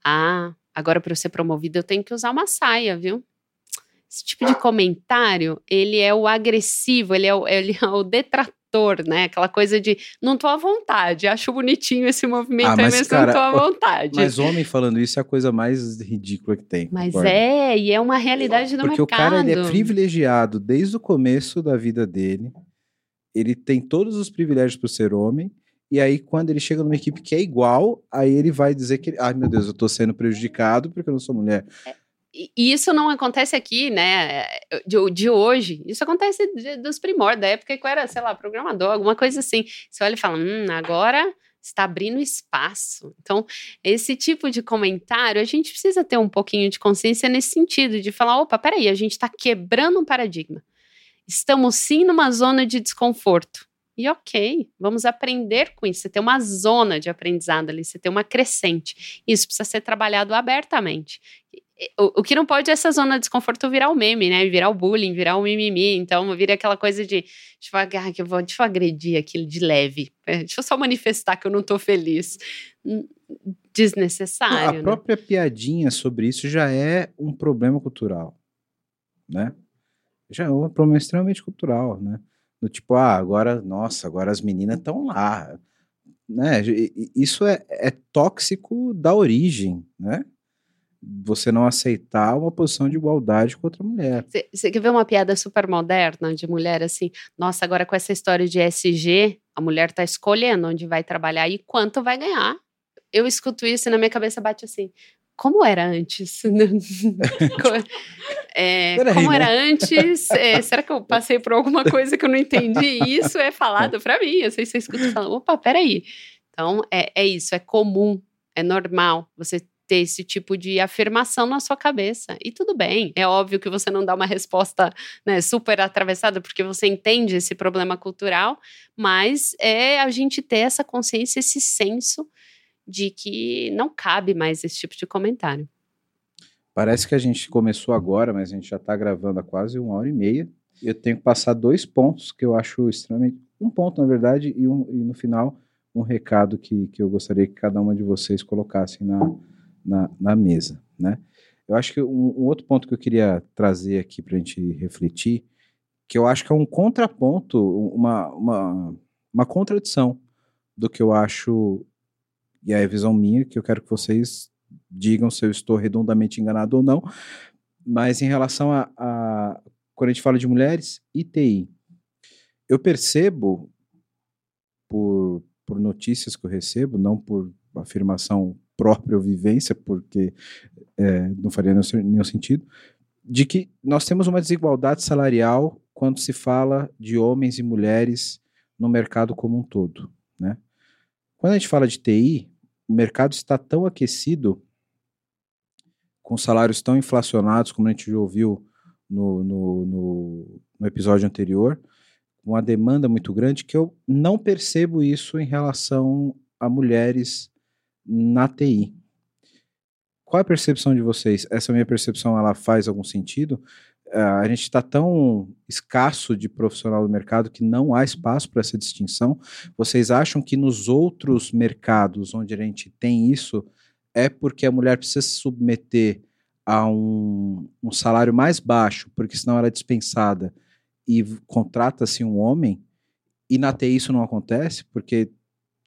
ah, agora para eu ser promovido eu tenho que usar uma saia, viu? Esse tipo de comentário, ele é o agressivo, ele é o, ele é o detrator, né? Aquela coisa de não tô à vontade, acho bonitinho esse movimento ah, mas, mas cara, não tô à vontade. Mas homem falando isso é a coisa mais ridícula que tem. Mas concorda? é, e é uma realidade do Porque mercado. Porque o cara ele é privilegiado desde o começo da vida dele ele tem todos os privilégios por ser homem, e aí quando ele chega numa equipe que é igual, aí ele vai dizer que, ai meu Deus, eu tô sendo prejudicado porque eu não sou mulher. É, e isso não acontece aqui, né, de, de hoje, isso acontece de, dos primórdios, da época que eu era, sei lá, programador, alguma coisa assim. Você olha e fala, hum, agora está abrindo espaço. Então, esse tipo de comentário, a gente precisa ter um pouquinho de consciência nesse sentido, de falar, opa, peraí, a gente está quebrando um paradigma estamos sim numa zona de desconforto. E ok, vamos aprender com isso. Você tem uma zona de aprendizado ali, você tem uma crescente. Isso precisa ser trabalhado abertamente. O, o, que não pode é essa zona de desconforto virar o um meme, né? Virar o bullying, virar o um mimimi. Então, vira aquela coisa de, tipo, ah, que eu vou, deixa eu agredir aquilo de leve. É, deixa eu só manifestar que eu não tô feliz. Desnecessário. A né? própria piadinha sobre isso já é um problema cultural, né? Já é um problema extremamente cultural, né? Do tipo, ah, agora, nossa, agora as meninas estão lá. Né? Isso é, é tóxico da origem, né? Você não aceitar uma posição de igualdade com outra mulher. Você quer ver uma piada super moderna de mulher assim? Nossa, agora com essa história de SG, a mulher está escolhendo onde vai trabalhar e quanto vai ganhar. Eu escuto isso e na minha cabeça bate assim. Como era antes? é, como era né? antes? É, será que eu passei por alguma coisa que eu não entendi? Isso é falado para mim. Eu sei se você escuta e fala, opa, peraí. Então, é, é isso, é comum, é normal. Você ter esse tipo de afirmação na sua cabeça. E tudo bem, é óbvio que você não dá uma resposta né, super atravessada, porque você entende esse problema cultural, mas é a gente ter essa consciência, esse senso de que não cabe mais esse tipo de comentário. Parece que a gente começou agora, mas a gente já está gravando há quase uma hora e meia. Eu tenho que passar dois pontos que eu acho extremamente. Um ponto, na verdade, e, um, e no final, um recado que, que eu gostaria que cada uma de vocês colocasse na, na, na mesa, né? Eu acho que um, um, outro ponto que eu queria trazer aqui para a gente refletir, que eu acho que é um contraponto, uma, uma, uma contradição do que eu acho, e é a visão minha, que eu quero que vocês digam se eu estou redondamente enganado ou não, mas em relação a, a quando a gente fala de mulheres e TI, eu percebo por, por notícias que eu recebo, não por afirmação própria vivência, porque é, não faria nenhum, nenhum sentido, de que nós temos uma desigualdade salarial quando se fala de homens e mulheres no mercado como um todo. Né? Quando a gente fala de TI, o mercado está tão aquecido, com salários tão inflacionados, como a gente já ouviu no, no, no, no episódio anterior, uma demanda muito grande, que eu não percebo isso em relação a mulheres na TI. Qual é a percepção de vocês? Essa minha percepção, ela faz algum sentido? Uh, a gente está tão escasso de profissional do mercado que não há espaço para essa distinção. Vocês acham que nos outros mercados onde a gente tem isso é porque a mulher precisa se submeter a um, um salário mais baixo, porque senão ela é dispensada e contrata-se um homem? E na TI isso não acontece, porque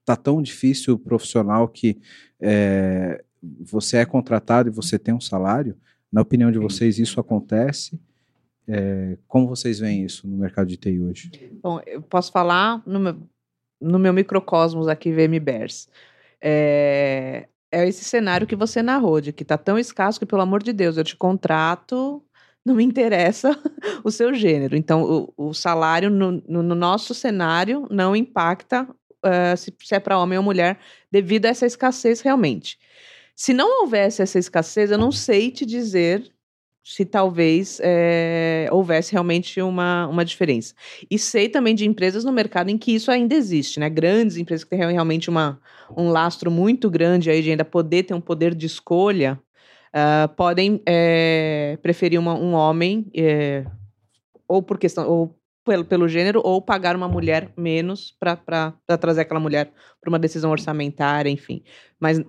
tá tão difícil o profissional que é, você é contratado e você tem um salário? Na opinião de vocês, isso acontece? É, como vocês veem isso no mercado de TI hoje? Bom, eu posso falar no meu, no meu microcosmos aqui, VMBers. É, é esse cenário que você narrou, de que está tão escasso que, pelo amor de Deus, eu te contrato, não me interessa o seu gênero. Então, o, o salário no, no, no, nosso cenário não impacta uh, se, se é para homem ou mulher, devido a essa escassez realmente. Se não houvesse essa escassez, eu não sei te dizer se talvez é, houvesse realmente uma, uma diferença. E sei também de empresas no mercado em que isso ainda existe, né? Grandes empresas que têm realmente uma, um lastro muito grande aí de ainda poder ter um poder de escolha, uh, podem é, preferir uma, um homem, é, ou por questão, ou pelo, pelo gênero ou pagar uma mulher menos para trazer aquela mulher para uma decisão orçamentária, enfim. Mas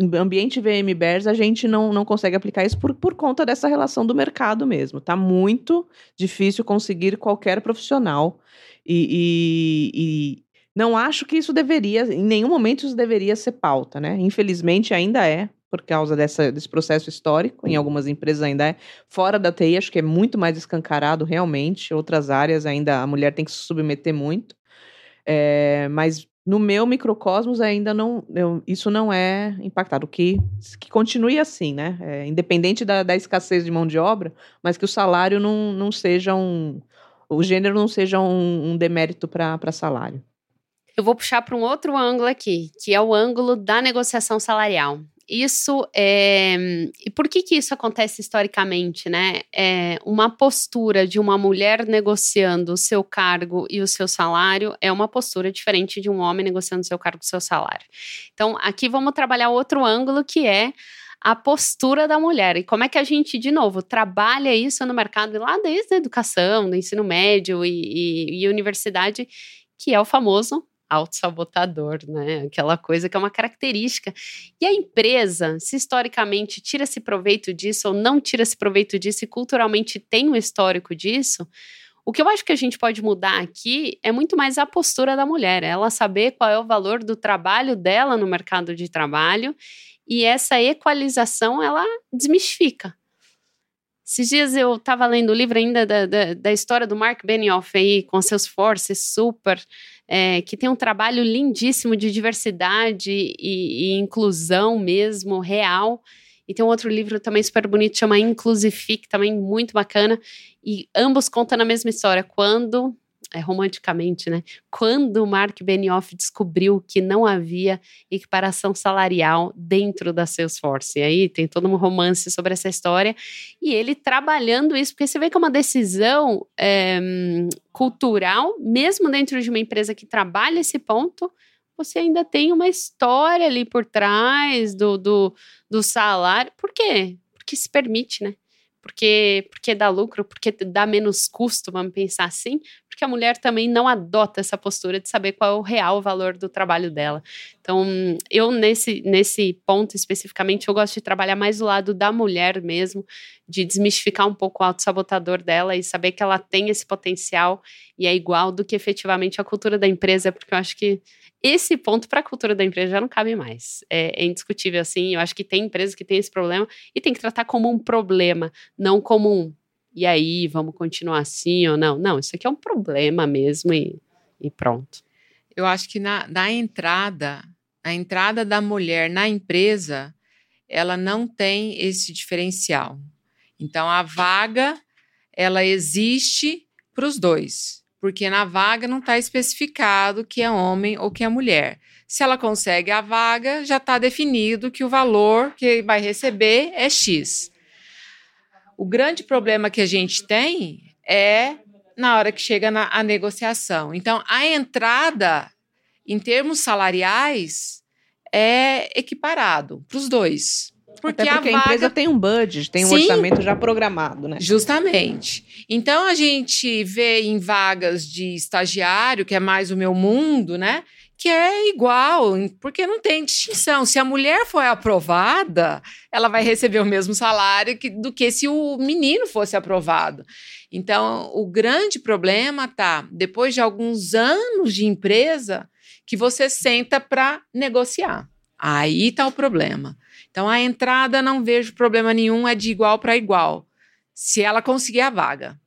em ambiente VMBers a gente não, não consegue aplicar isso por, por conta dessa relação do mercado mesmo. Tá muito difícil conseguir qualquer profissional e, e, e não acho que isso deveria, em nenhum momento isso deveria ser pauta, né? Infelizmente ainda é, por causa dessa, desse processo histórico, em algumas empresas ainda é. Fora da TI, acho que é muito mais escancarado realmente. Outras áreas ainda a mulher tem que se submeter muito. É, mas no meu microcosmos ainda não, eu, isso não é impactado. Que, que continue assim, né? É, independente da, da, escassez de mão de obra, mas que o salário não, não seja um. O gênero não seja um, um demérito para salário. Eu vou puxar para um outro ângulo aqui, que é o ângulo da negociação salarial isso é. E por que, que isso acontece historicamente, né? É uma postura de uma mulher negociando o seu cargo e o seu salário é uma postura diferente de um homem negociando o seu cargo e o seu salário. Então, aqui vamos trabalhar outro ângulo que é a postura da mulher. E como é que a gente, de novo, trabalha isso no mercado lá desde a educação, do ensino médio e, e, e universidade, que é o famoso autossabotador, né? Aquela coisa que é uma característica. E a empresa, se historicamente tira-se proveito disso ou não tira-se proveito disso e culturalmente tem um histórico disso, o que eu acho que a gente pode mudar aqui é muito mais a postura da mulher, ela saber qual é o valor do trabalho dela no mercado de trabalho e essa equalização ela desmistifica. Esses dias eu estava lendo o livro ainda da, da, da, história do Mark Benioff aí, com seus forces super, é, que tem um trabalho lindíssimo de diversidade e, e, inclusão mesmo, real. E tem um outro livro também super bonito, chama Inclusifique, também muito bacana. E ambos contam a mesma história. Quando é, romanticamente, né? Quando Mark Benioff descobriu que não havia equiparação salarial dentro da Salesforce. E aí tem todo um romance sobre essa história. E ele trabalhando isso, porque você vê que é uma decisão é, cultural, mesmo dentro de uma empresa que trabalha esse ponto, você ainda tem uma história ali por trás do, do, do salário. Por quê? Porque se permite, né? porque, porque dá lucro, porque dá menos custo, vamos pensar assim, porque a mulher também não adota essa postura de saber qual é o real valor do trabalho dela. Então, eu nesse, nesse ponto especificamente, eu gosto de trabalhar mais do lado da mulher mesmo, de desmistificar um pouco o autossabotador dela e saber que ela tem esse potencial e é igual do que efetivamente a cultura da empresa, porque eu acho que esse ponto para a cultura da empresa já não cabe mais. É, é, indiscutível assim. Eu acho que tem empresas que têm esse problema e tem que tratar como um problema, não como um. E aí, vamos continuar assim ou não? Não, isso aqui é um problema mesmo e, e pronto. Eu acho que na, na entrada, a entrada da mulher na empresa, ela não tem esse diferencial. Então, a vaga, ela existe para os dois porque na vaga não está especificado que é homem ou que é mulher. Se ela consegue a vaga, já está definido que o valor que vai receber é X. O grande problema que a gente tem é na hora que chega na a negociação. Então, a entrada, em termos salariais, é equiparado para os dois. Porque, Até porque a, a vaga... empresa tem um budget, tem um Sim, orçamento já programado, né? Justamente. Então a gente vê em vagas de estagiário, que é mais o meu mundo, né? Que é igual, porque não tem distinção. Se a mulher for aprovada, ela vai receber o mesmo salário que, do que se o menino fosse aprovado. Então, o grande problema tá depois de alguns anos de empresa que você senta para negociar. Aí está o problema. Então, a entrada não vejo problema nenhum, é de igual para igual, se ela conseguir a vaga.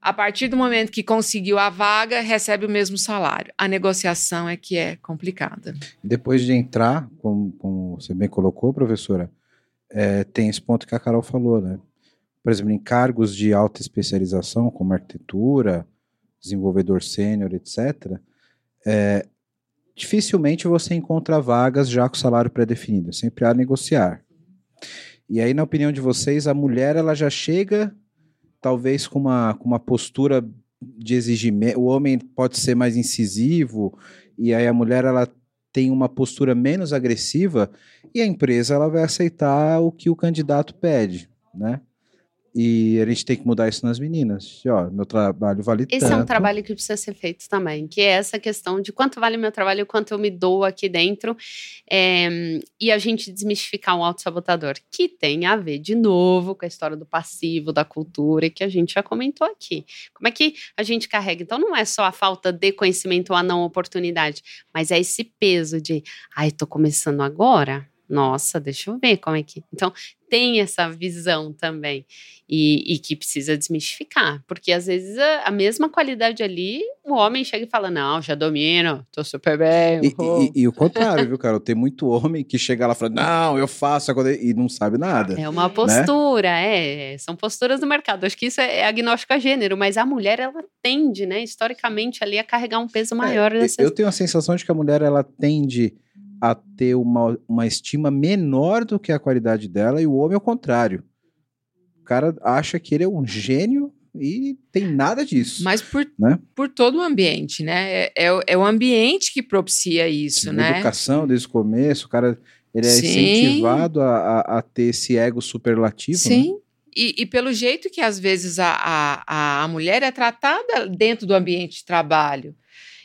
A partir do momento que conseguiu a vaga, recebe o mesmo salário. A negociação é que é complicada. Depois de entrar, como, como você bem colocou, professora, é, tem esse ponto que a Carol falou, né? Por exemplo, em cargos de alta especialização, como arquitetura, desenvolvedor sênior, etc., é, dificilmente você encontra vagas já com salário pré-definido, sempre há negociar. E aí, na opinião de vocês, a mulher ela já chega talvez com uma, com uma postura de exigimento, o homem pode ser mais incisivo, e aí a mulher ela tem uma postura menos agressiva, e a empresa ela vai aceitar o que o candidato pede, né? E a gente tem que mudar isso nas meninas. Ó, meu trabalho vale Esse tanto. Esse é um trabalho que precisa ser feito também, que é essa questão de quanto vale meu trabalho, quanto eu me dou aqui dentro, é, e a gente desmistificar um autossabotador, que tem a ver, de novo, com a história do passivo, da cultura, que a gente já comentou aqui. Como é que a gente carrega? Então, não é só a falta de conhecimento ou a não oportunidade, mas é esse peso de, ai, tô começando agora, nossa, deixa eu ver como é que. Então, tem essa visão também e, e, que precisa desmistificar, porque às vezes a, a, mesma qualidade ali, o homem chega e fala: Não, já domino, tô super bem. E, e, e o contrário, viu, cara? Tem muito homem que chega lá e fala: Não, eu faço e não sabe nada. É uma né? postura, né? é. São posturas do mercado. Acho que isso é, é agnóstico a gênero, mas a mulher, ela tende, né, historicamente, ali a carregar um peso é, maior. É, Eu tenho a sensação de que a mulher, ela tende a ter uma, uma estima menor do que a qualidade dela e o homem ao contrário. O cara acha que ele é um gênio e tem nada disso. Mas por, né? por todo o ambiente, né? É, é, o- é o ambiente que propicia isso, né? Educação desde o começo, o cara ele é Sim. incentivado a, a, a ter esse ego superlativo. né? Sim. E, e pelo jeito que às vezes a, a, a mulher é tratada dentro do ambiente de trabalho.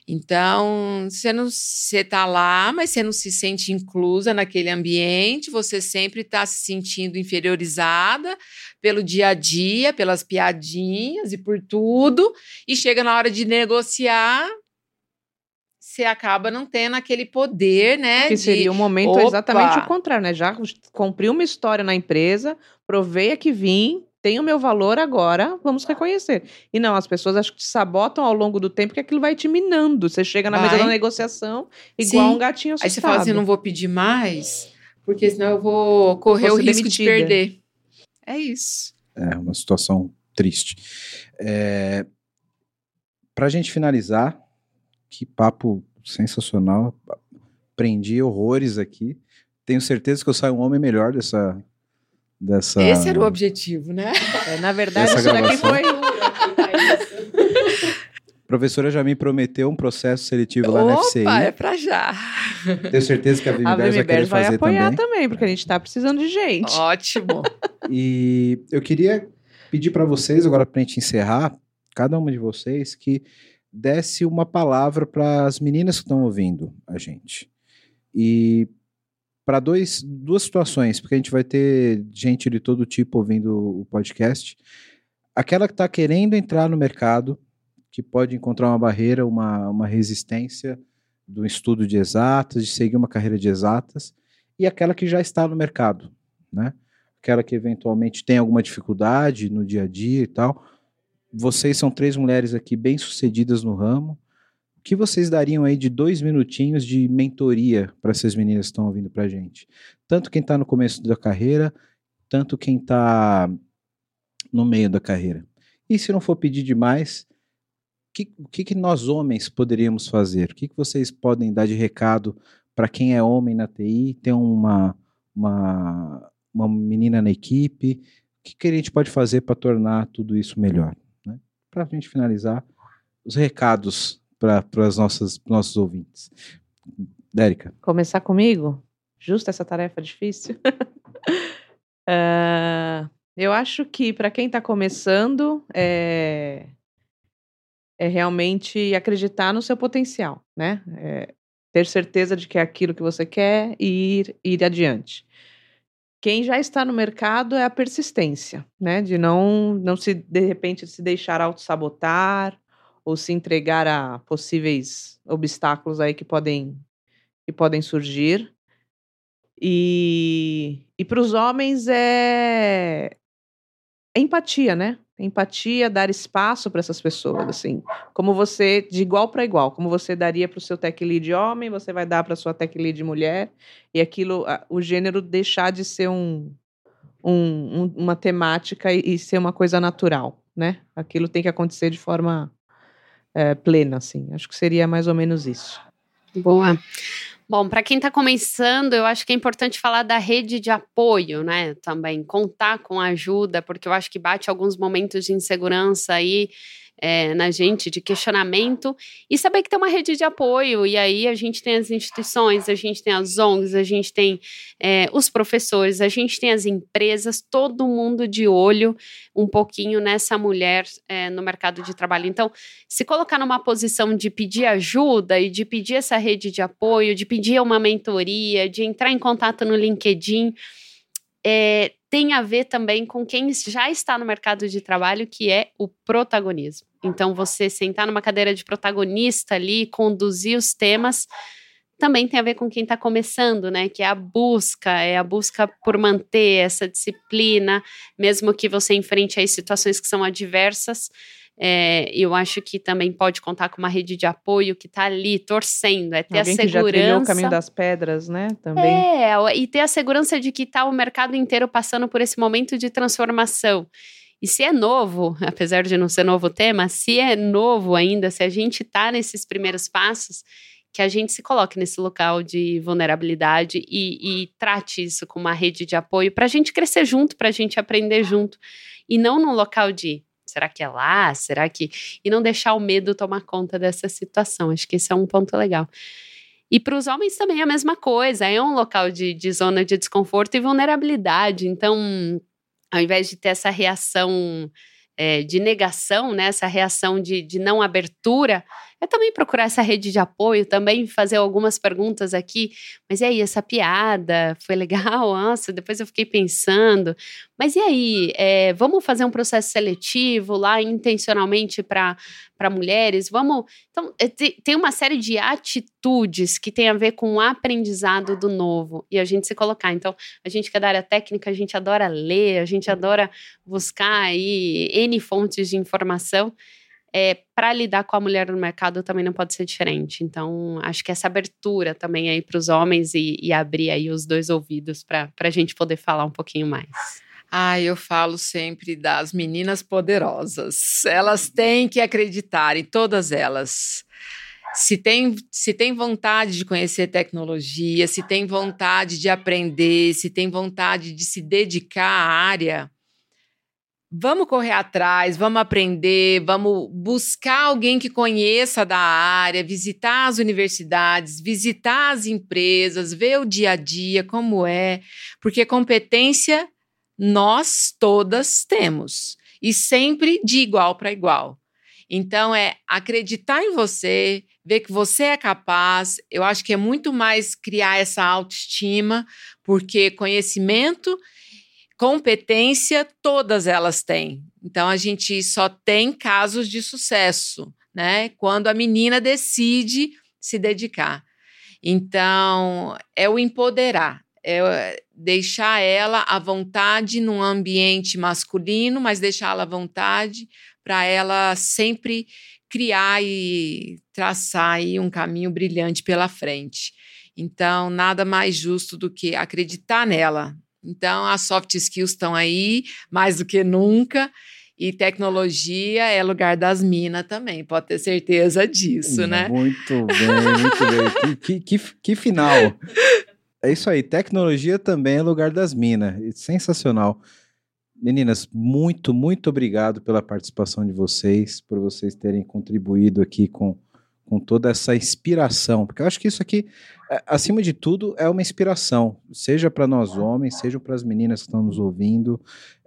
Então, você não você tá lá, mas você não se sente inclusa naquele ambiente, você sempre está se sentindo inferiorizada pelo dia a dia, pelas piadinhas e por tudo, e chega na hora de negociar, você acaba não tendo aquele poder, né? Que seria um momento Opa! exatamente o contrário, né? Já cumpri uma história na empresa, provei a que vim, tenho meu valor agora, vamos reconhecer. E não, as pessoas acho que te sabotam ao longo do tempo que aquilo vai te minando. Você chega na mesa Vai. da negociação igual Sim. um gatinho assustado. Aí você fala assim, não vou pedir mais, porque senão eu vou correr Vou o risco demitida. de perder. É isso. É uma situação triste. É, Para a gente finalizar, que papo sensacional. Aprendi horrores aqui. Tenho certeza que eu saio um homem melhor dessa. Dessa... Esse era o objetivo, né? É, na verdade, daqui gravação. foi. A professora já me prometeu um processo seletivo lá na FCI. Opa, é pra já. Tenho certeza que a Bears vai querer vai fazer apoiar também. também. porque a gente tá precisando de gente. Ótimo. E eu queria pedir para vocês, agora para a gente encerrar, cada uma de vocês, que desse uma palavra para as meninas que estão ouvindo a gente. E para duas situações, porque a gente vai ter gente de todo tipo ouvindo o podcast. Aquela que está querendo entrar no mercado, que pode encontrar uma barreira, uma, uma resistência do estudo de exatas, de seguir uma carreira de exatas, e aquela que já está no mercado, né? aquela que eventualmente tem alguma dificuldade no dia a dia e tal. Vocês são três mulheres aqui bem sucedidas no ramo. Que vocês dariam aí de dois minutinhos de mentoria para essas meninas que estão ouvindo para a gente? Tanto quem está no começo da carreira, tanto quem está no meio da carreira. E se não for pedir demais, que- o que, que nós homens poderíamos fazer? O que, que vocês podem dar de recado para quem é homem na TI, tem uma, uma, uma menina na equipe? O que, que a gente pode fazer para tornar tudo isso melhor? Né? Para a gente finalizar, os recados para os nossos, ouvintes. Dérica, Começar comigo? Justo essa tarefa difícil? Ah, eu acho que para quem está começando, é, é realmente acreditar no seu potencial, né? É ter certeza de que é aquilo que você quer e ir, ir adiante. Quem já está no mercado é a persistência, né? De não, não se, de repente, se deixar auto-sabotar ou se entregar a possíveis obstáculos aí que podem, que podem surgir. E, e para os homens é, é empatia, né? Empatia, dar espaço para essas pessoas, assim. Como você, de igual para igual, como você daria para o seu tech lead homem, você vai dar para sua tech lead mulher, e aquilo, o gênero deixar de ser um, um- um- uma temática e, e ser uma coisa natural, né? Aquilo tem que acontecer de forma eh, plena, assim. Acho que seria mais ou menos isso. Boa. Bom, para quem está começando, eu acho que é importante falar da rede de apoio, né? Também contar com ajuda, porque eu acho que bate alguns momentos de insegurança aí é, na gente, de questionamento, e saber que tem uma rede de apoio. E aí a gente tem as instituições, a gente tem as ONGs, a gente tem é, os professores, a gente tem as empresas, todo mundo de olho um pouquinho nessa mulher é, no mercado de trabalho. Então, se colocar numa posição de pedir ajuda e de pedir essa rede de apoio, de pedir uma mentoria, de entrar em contato no LinkedIn, é, tem a ver também com quem já está no mercado de trabalho, que é o protagonismo. Então, você sentar numa cadeira de protagonista ali, conduzir os temas, também tem a ver com quem está começando, né? Que é a busca, é a busca por manter essa disciplina, mesmo que você enfrente aí situações que são adversas. É, eu acho que também pode contar com uma rede de apoio que está ali torcendo, é ter Alguém a que já trilhou o segurança. caminho das pedras, né? Também. É, e ter a segurança de que está o mercado inteiro passando por esse momento de transformação. E se é novo, apesar de não ser novo o tema, se é novo ainda, se a gente está nesses primeiros passos, que a gente se coloque nesse local de vulnerabilidade e, e trate isso com uma rede de apoio para a gente crescer junto, para a gente aprender junto. E não num local de será que é lá? Será que. E não deixar o medo tomar conta dessa situação. Acho que esse é um ponto legal. E para os homens também é a mesma coisa, é um local de, de zona de desconforto e vulnerabilidade. Então, ao invés de ter essa reação é, de negação, né, essa reação de, de não abertura, é também procurar essa rede de apoio, também fazer algumas perguntas aqui. Mas e aí, essa piada foi legal? Nossa, depois eu fiquei pensando. Mas e aí, é, vamos fazer um processo seletivo lá intencionalmente para mulheres? Vamos. Então, é, tem uma série de atitudes que tem a ver com o aprendizado do novo e a gente se colocar. Então, a gente que é da área técnica, a gente adora ler, a gente adora buscar aí N fontes de informação é, para lidar com a mulher no mercado também não pode ser diferente. Então, acho que essa abertura também aí para os homens e, e, abrir aí os dois ouvidos para a gente poder falar um pouquinho mais. Ah, eu falo sempre das meninas poderosas. Elas têm que acreditar em todas elas. Se tem, se tem vontade de conhecer tecnologia, se tem vontade de aprender, se tem vontade de se dedicar à área, Vamos correr atrás, vamos aprender, vamos buscar alguém que conheça da área, visitar as universidades, visitar as empresas, ver o dia a dia, como é, porque competência nós todas temos e sempre de igual para igual. Então, é acreditar em você, ver que você é capaz. Eu acho que é muito mais criar essa autoestima, porque conhecimento competência todas elas têm. Então a gente só tem casos de sucesso, né? Quando a menina decide se dedicar. Então é o empoderar, é deixar ela à vontade num ambiente masculino, mas deixá-la à vontade para ela sempre criar e traçar aí um caminho brilhante pela frente. Então, nada mais justo do que acreditar nela, então, as soft skills estão aí mais do que nunca. E tecnologia é lugar das minas também, pode ter certeza disso, né? Muito bem, muito bem. Que, que, que, final. É isso aí, tecnologia também é lugar das minas. Sensacional. Meninas, muito, muito obrigado pela participação de vocês, por vocês terem contribuído aqui com com toda essa inspiração, porque eu acho que isso aqui, acima de tudo, é uma inspiração, seja para nós homens, seja para as meninas que estão nos ouvindo.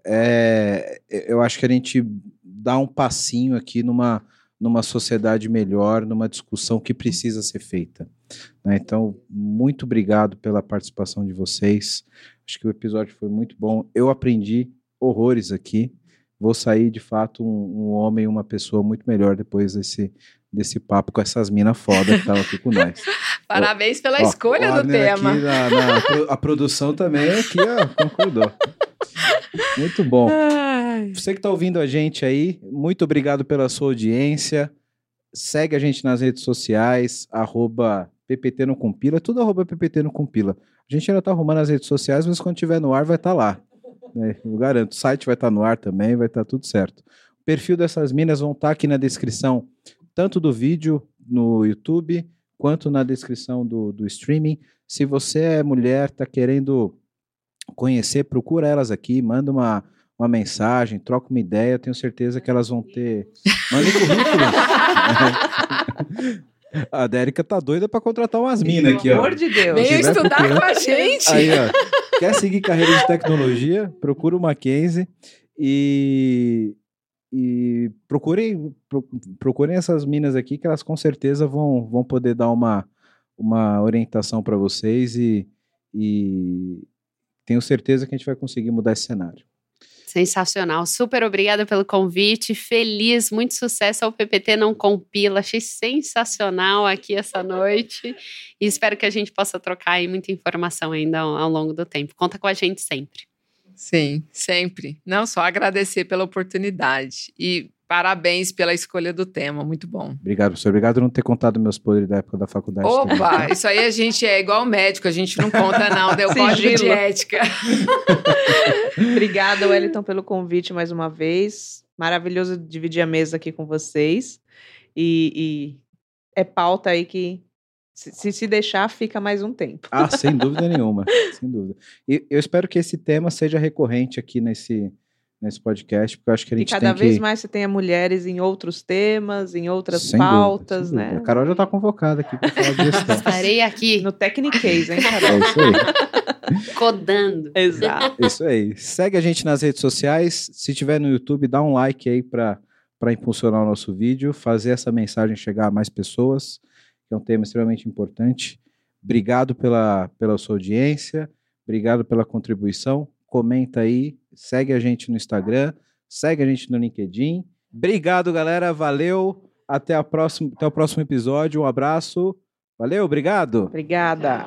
É, eu acho que a gente dá um passinho aqui numa, numa sociedade melhor, numa discussão que precisa ser feita. Né? Então, muito obrigado pela participação de vocês. Acho que o episódio foi muito bom. Eu aprendi horrores aqui. Vou sair de fato um, um homem, uma pessoa muito melhor depois desse, desse papo com essas minas foda que estavam aqui com nós. Parabéns pela ó, escolha ó, do tema. Na, na, a produção também aqui ó, concordou. Muito bom. Ai. Você que está ouvindo a gente aí, muito obrigado pela sua audiência. Segue a gente nas redes sociais, arroba PPT Compila, tudo arroba PPT Compila. A gente ainda está arrumando as redes sociais, mas quando tiver no ar vai estar tá lá. Né? Eu garanto, o site vai estar tá no ar também, vai estar tá tudo certo. O perfil dessas minas vão estar tá aqui na descrição tanto do vídeo no YouTube quanto na descrição do, do streaming. Se você é mulher, está querendo conhecer, procura elas aqui, manda uma, uma mensagem, troca uma ideia, tenho certeza que elas vão ter. Manda currículo. A Dérica tá doida para contratar umas minas aqui, ó. Pelo amor de Deus. Veio estudar com a gente. Aí, ó. Quer seguir carreira de tecnologia? Procura o Mackenzie e e procurem, procurem essas minas aqui que elas com certeza vão, vão poder dar uma, uma orientação para vocês e, e tenho certeza que a gente vai conseguir mudar esse cenário. Sensacional, super obrigada pelo convite, feliz, muito sucesso ao PPT Não Compila, achei sensacional aqui essa noite e espero que a gente possa trocar muita informação ainda ao longo do tempo. Conta com a gente sempre. Sim, sempre. Não só agradecer pela oportunidade e parabéns pela escolha do tema, muito bom. Obrigado, professor. Obrigado por não ter contado meus podres da época da faculdade. Opa, isso aí a gente é igual médico, a gente não conta não, deu código de ética. Obrigada, Wellington, pelo convite mais uma vez. Maravilhoso dividir a mesa aqui com vocês. E, e é pauta aí que Se, se deixar, fica mais um tempo. Ah, sem dúvida nenhuma, sem dúvida. E eu espero que esse tema seja recorrente aqui nesse, nesse podcast, porque eu acho que a E gente cada tem vez que... mais você tenha mulheres em outros temas, em outras Sem pautas, dúvida. né? A Carol já está convocada aqui para falar de gestão. Estarei aqui No Technicase, hein, É Carol? isso aí. codando. Exato. Isso aí. Segue a gente nas redes sociais. Se tiver no YouTube, dá um like aí para impulsionar o nosso vídeo, fazer essa mensagem chegar a mais pessoas, que é um tema extremamente importante. Obrigado pela, pela sua audiência, obrigado pela contribuição. Comenta aí, segue a gente no Instagram, segue a gente no LinkedIn. Obrigado, galera. Valeu. Até, a próxima, até o próximo episódio. Um abraço. Valeu, obrigado. Obrigada.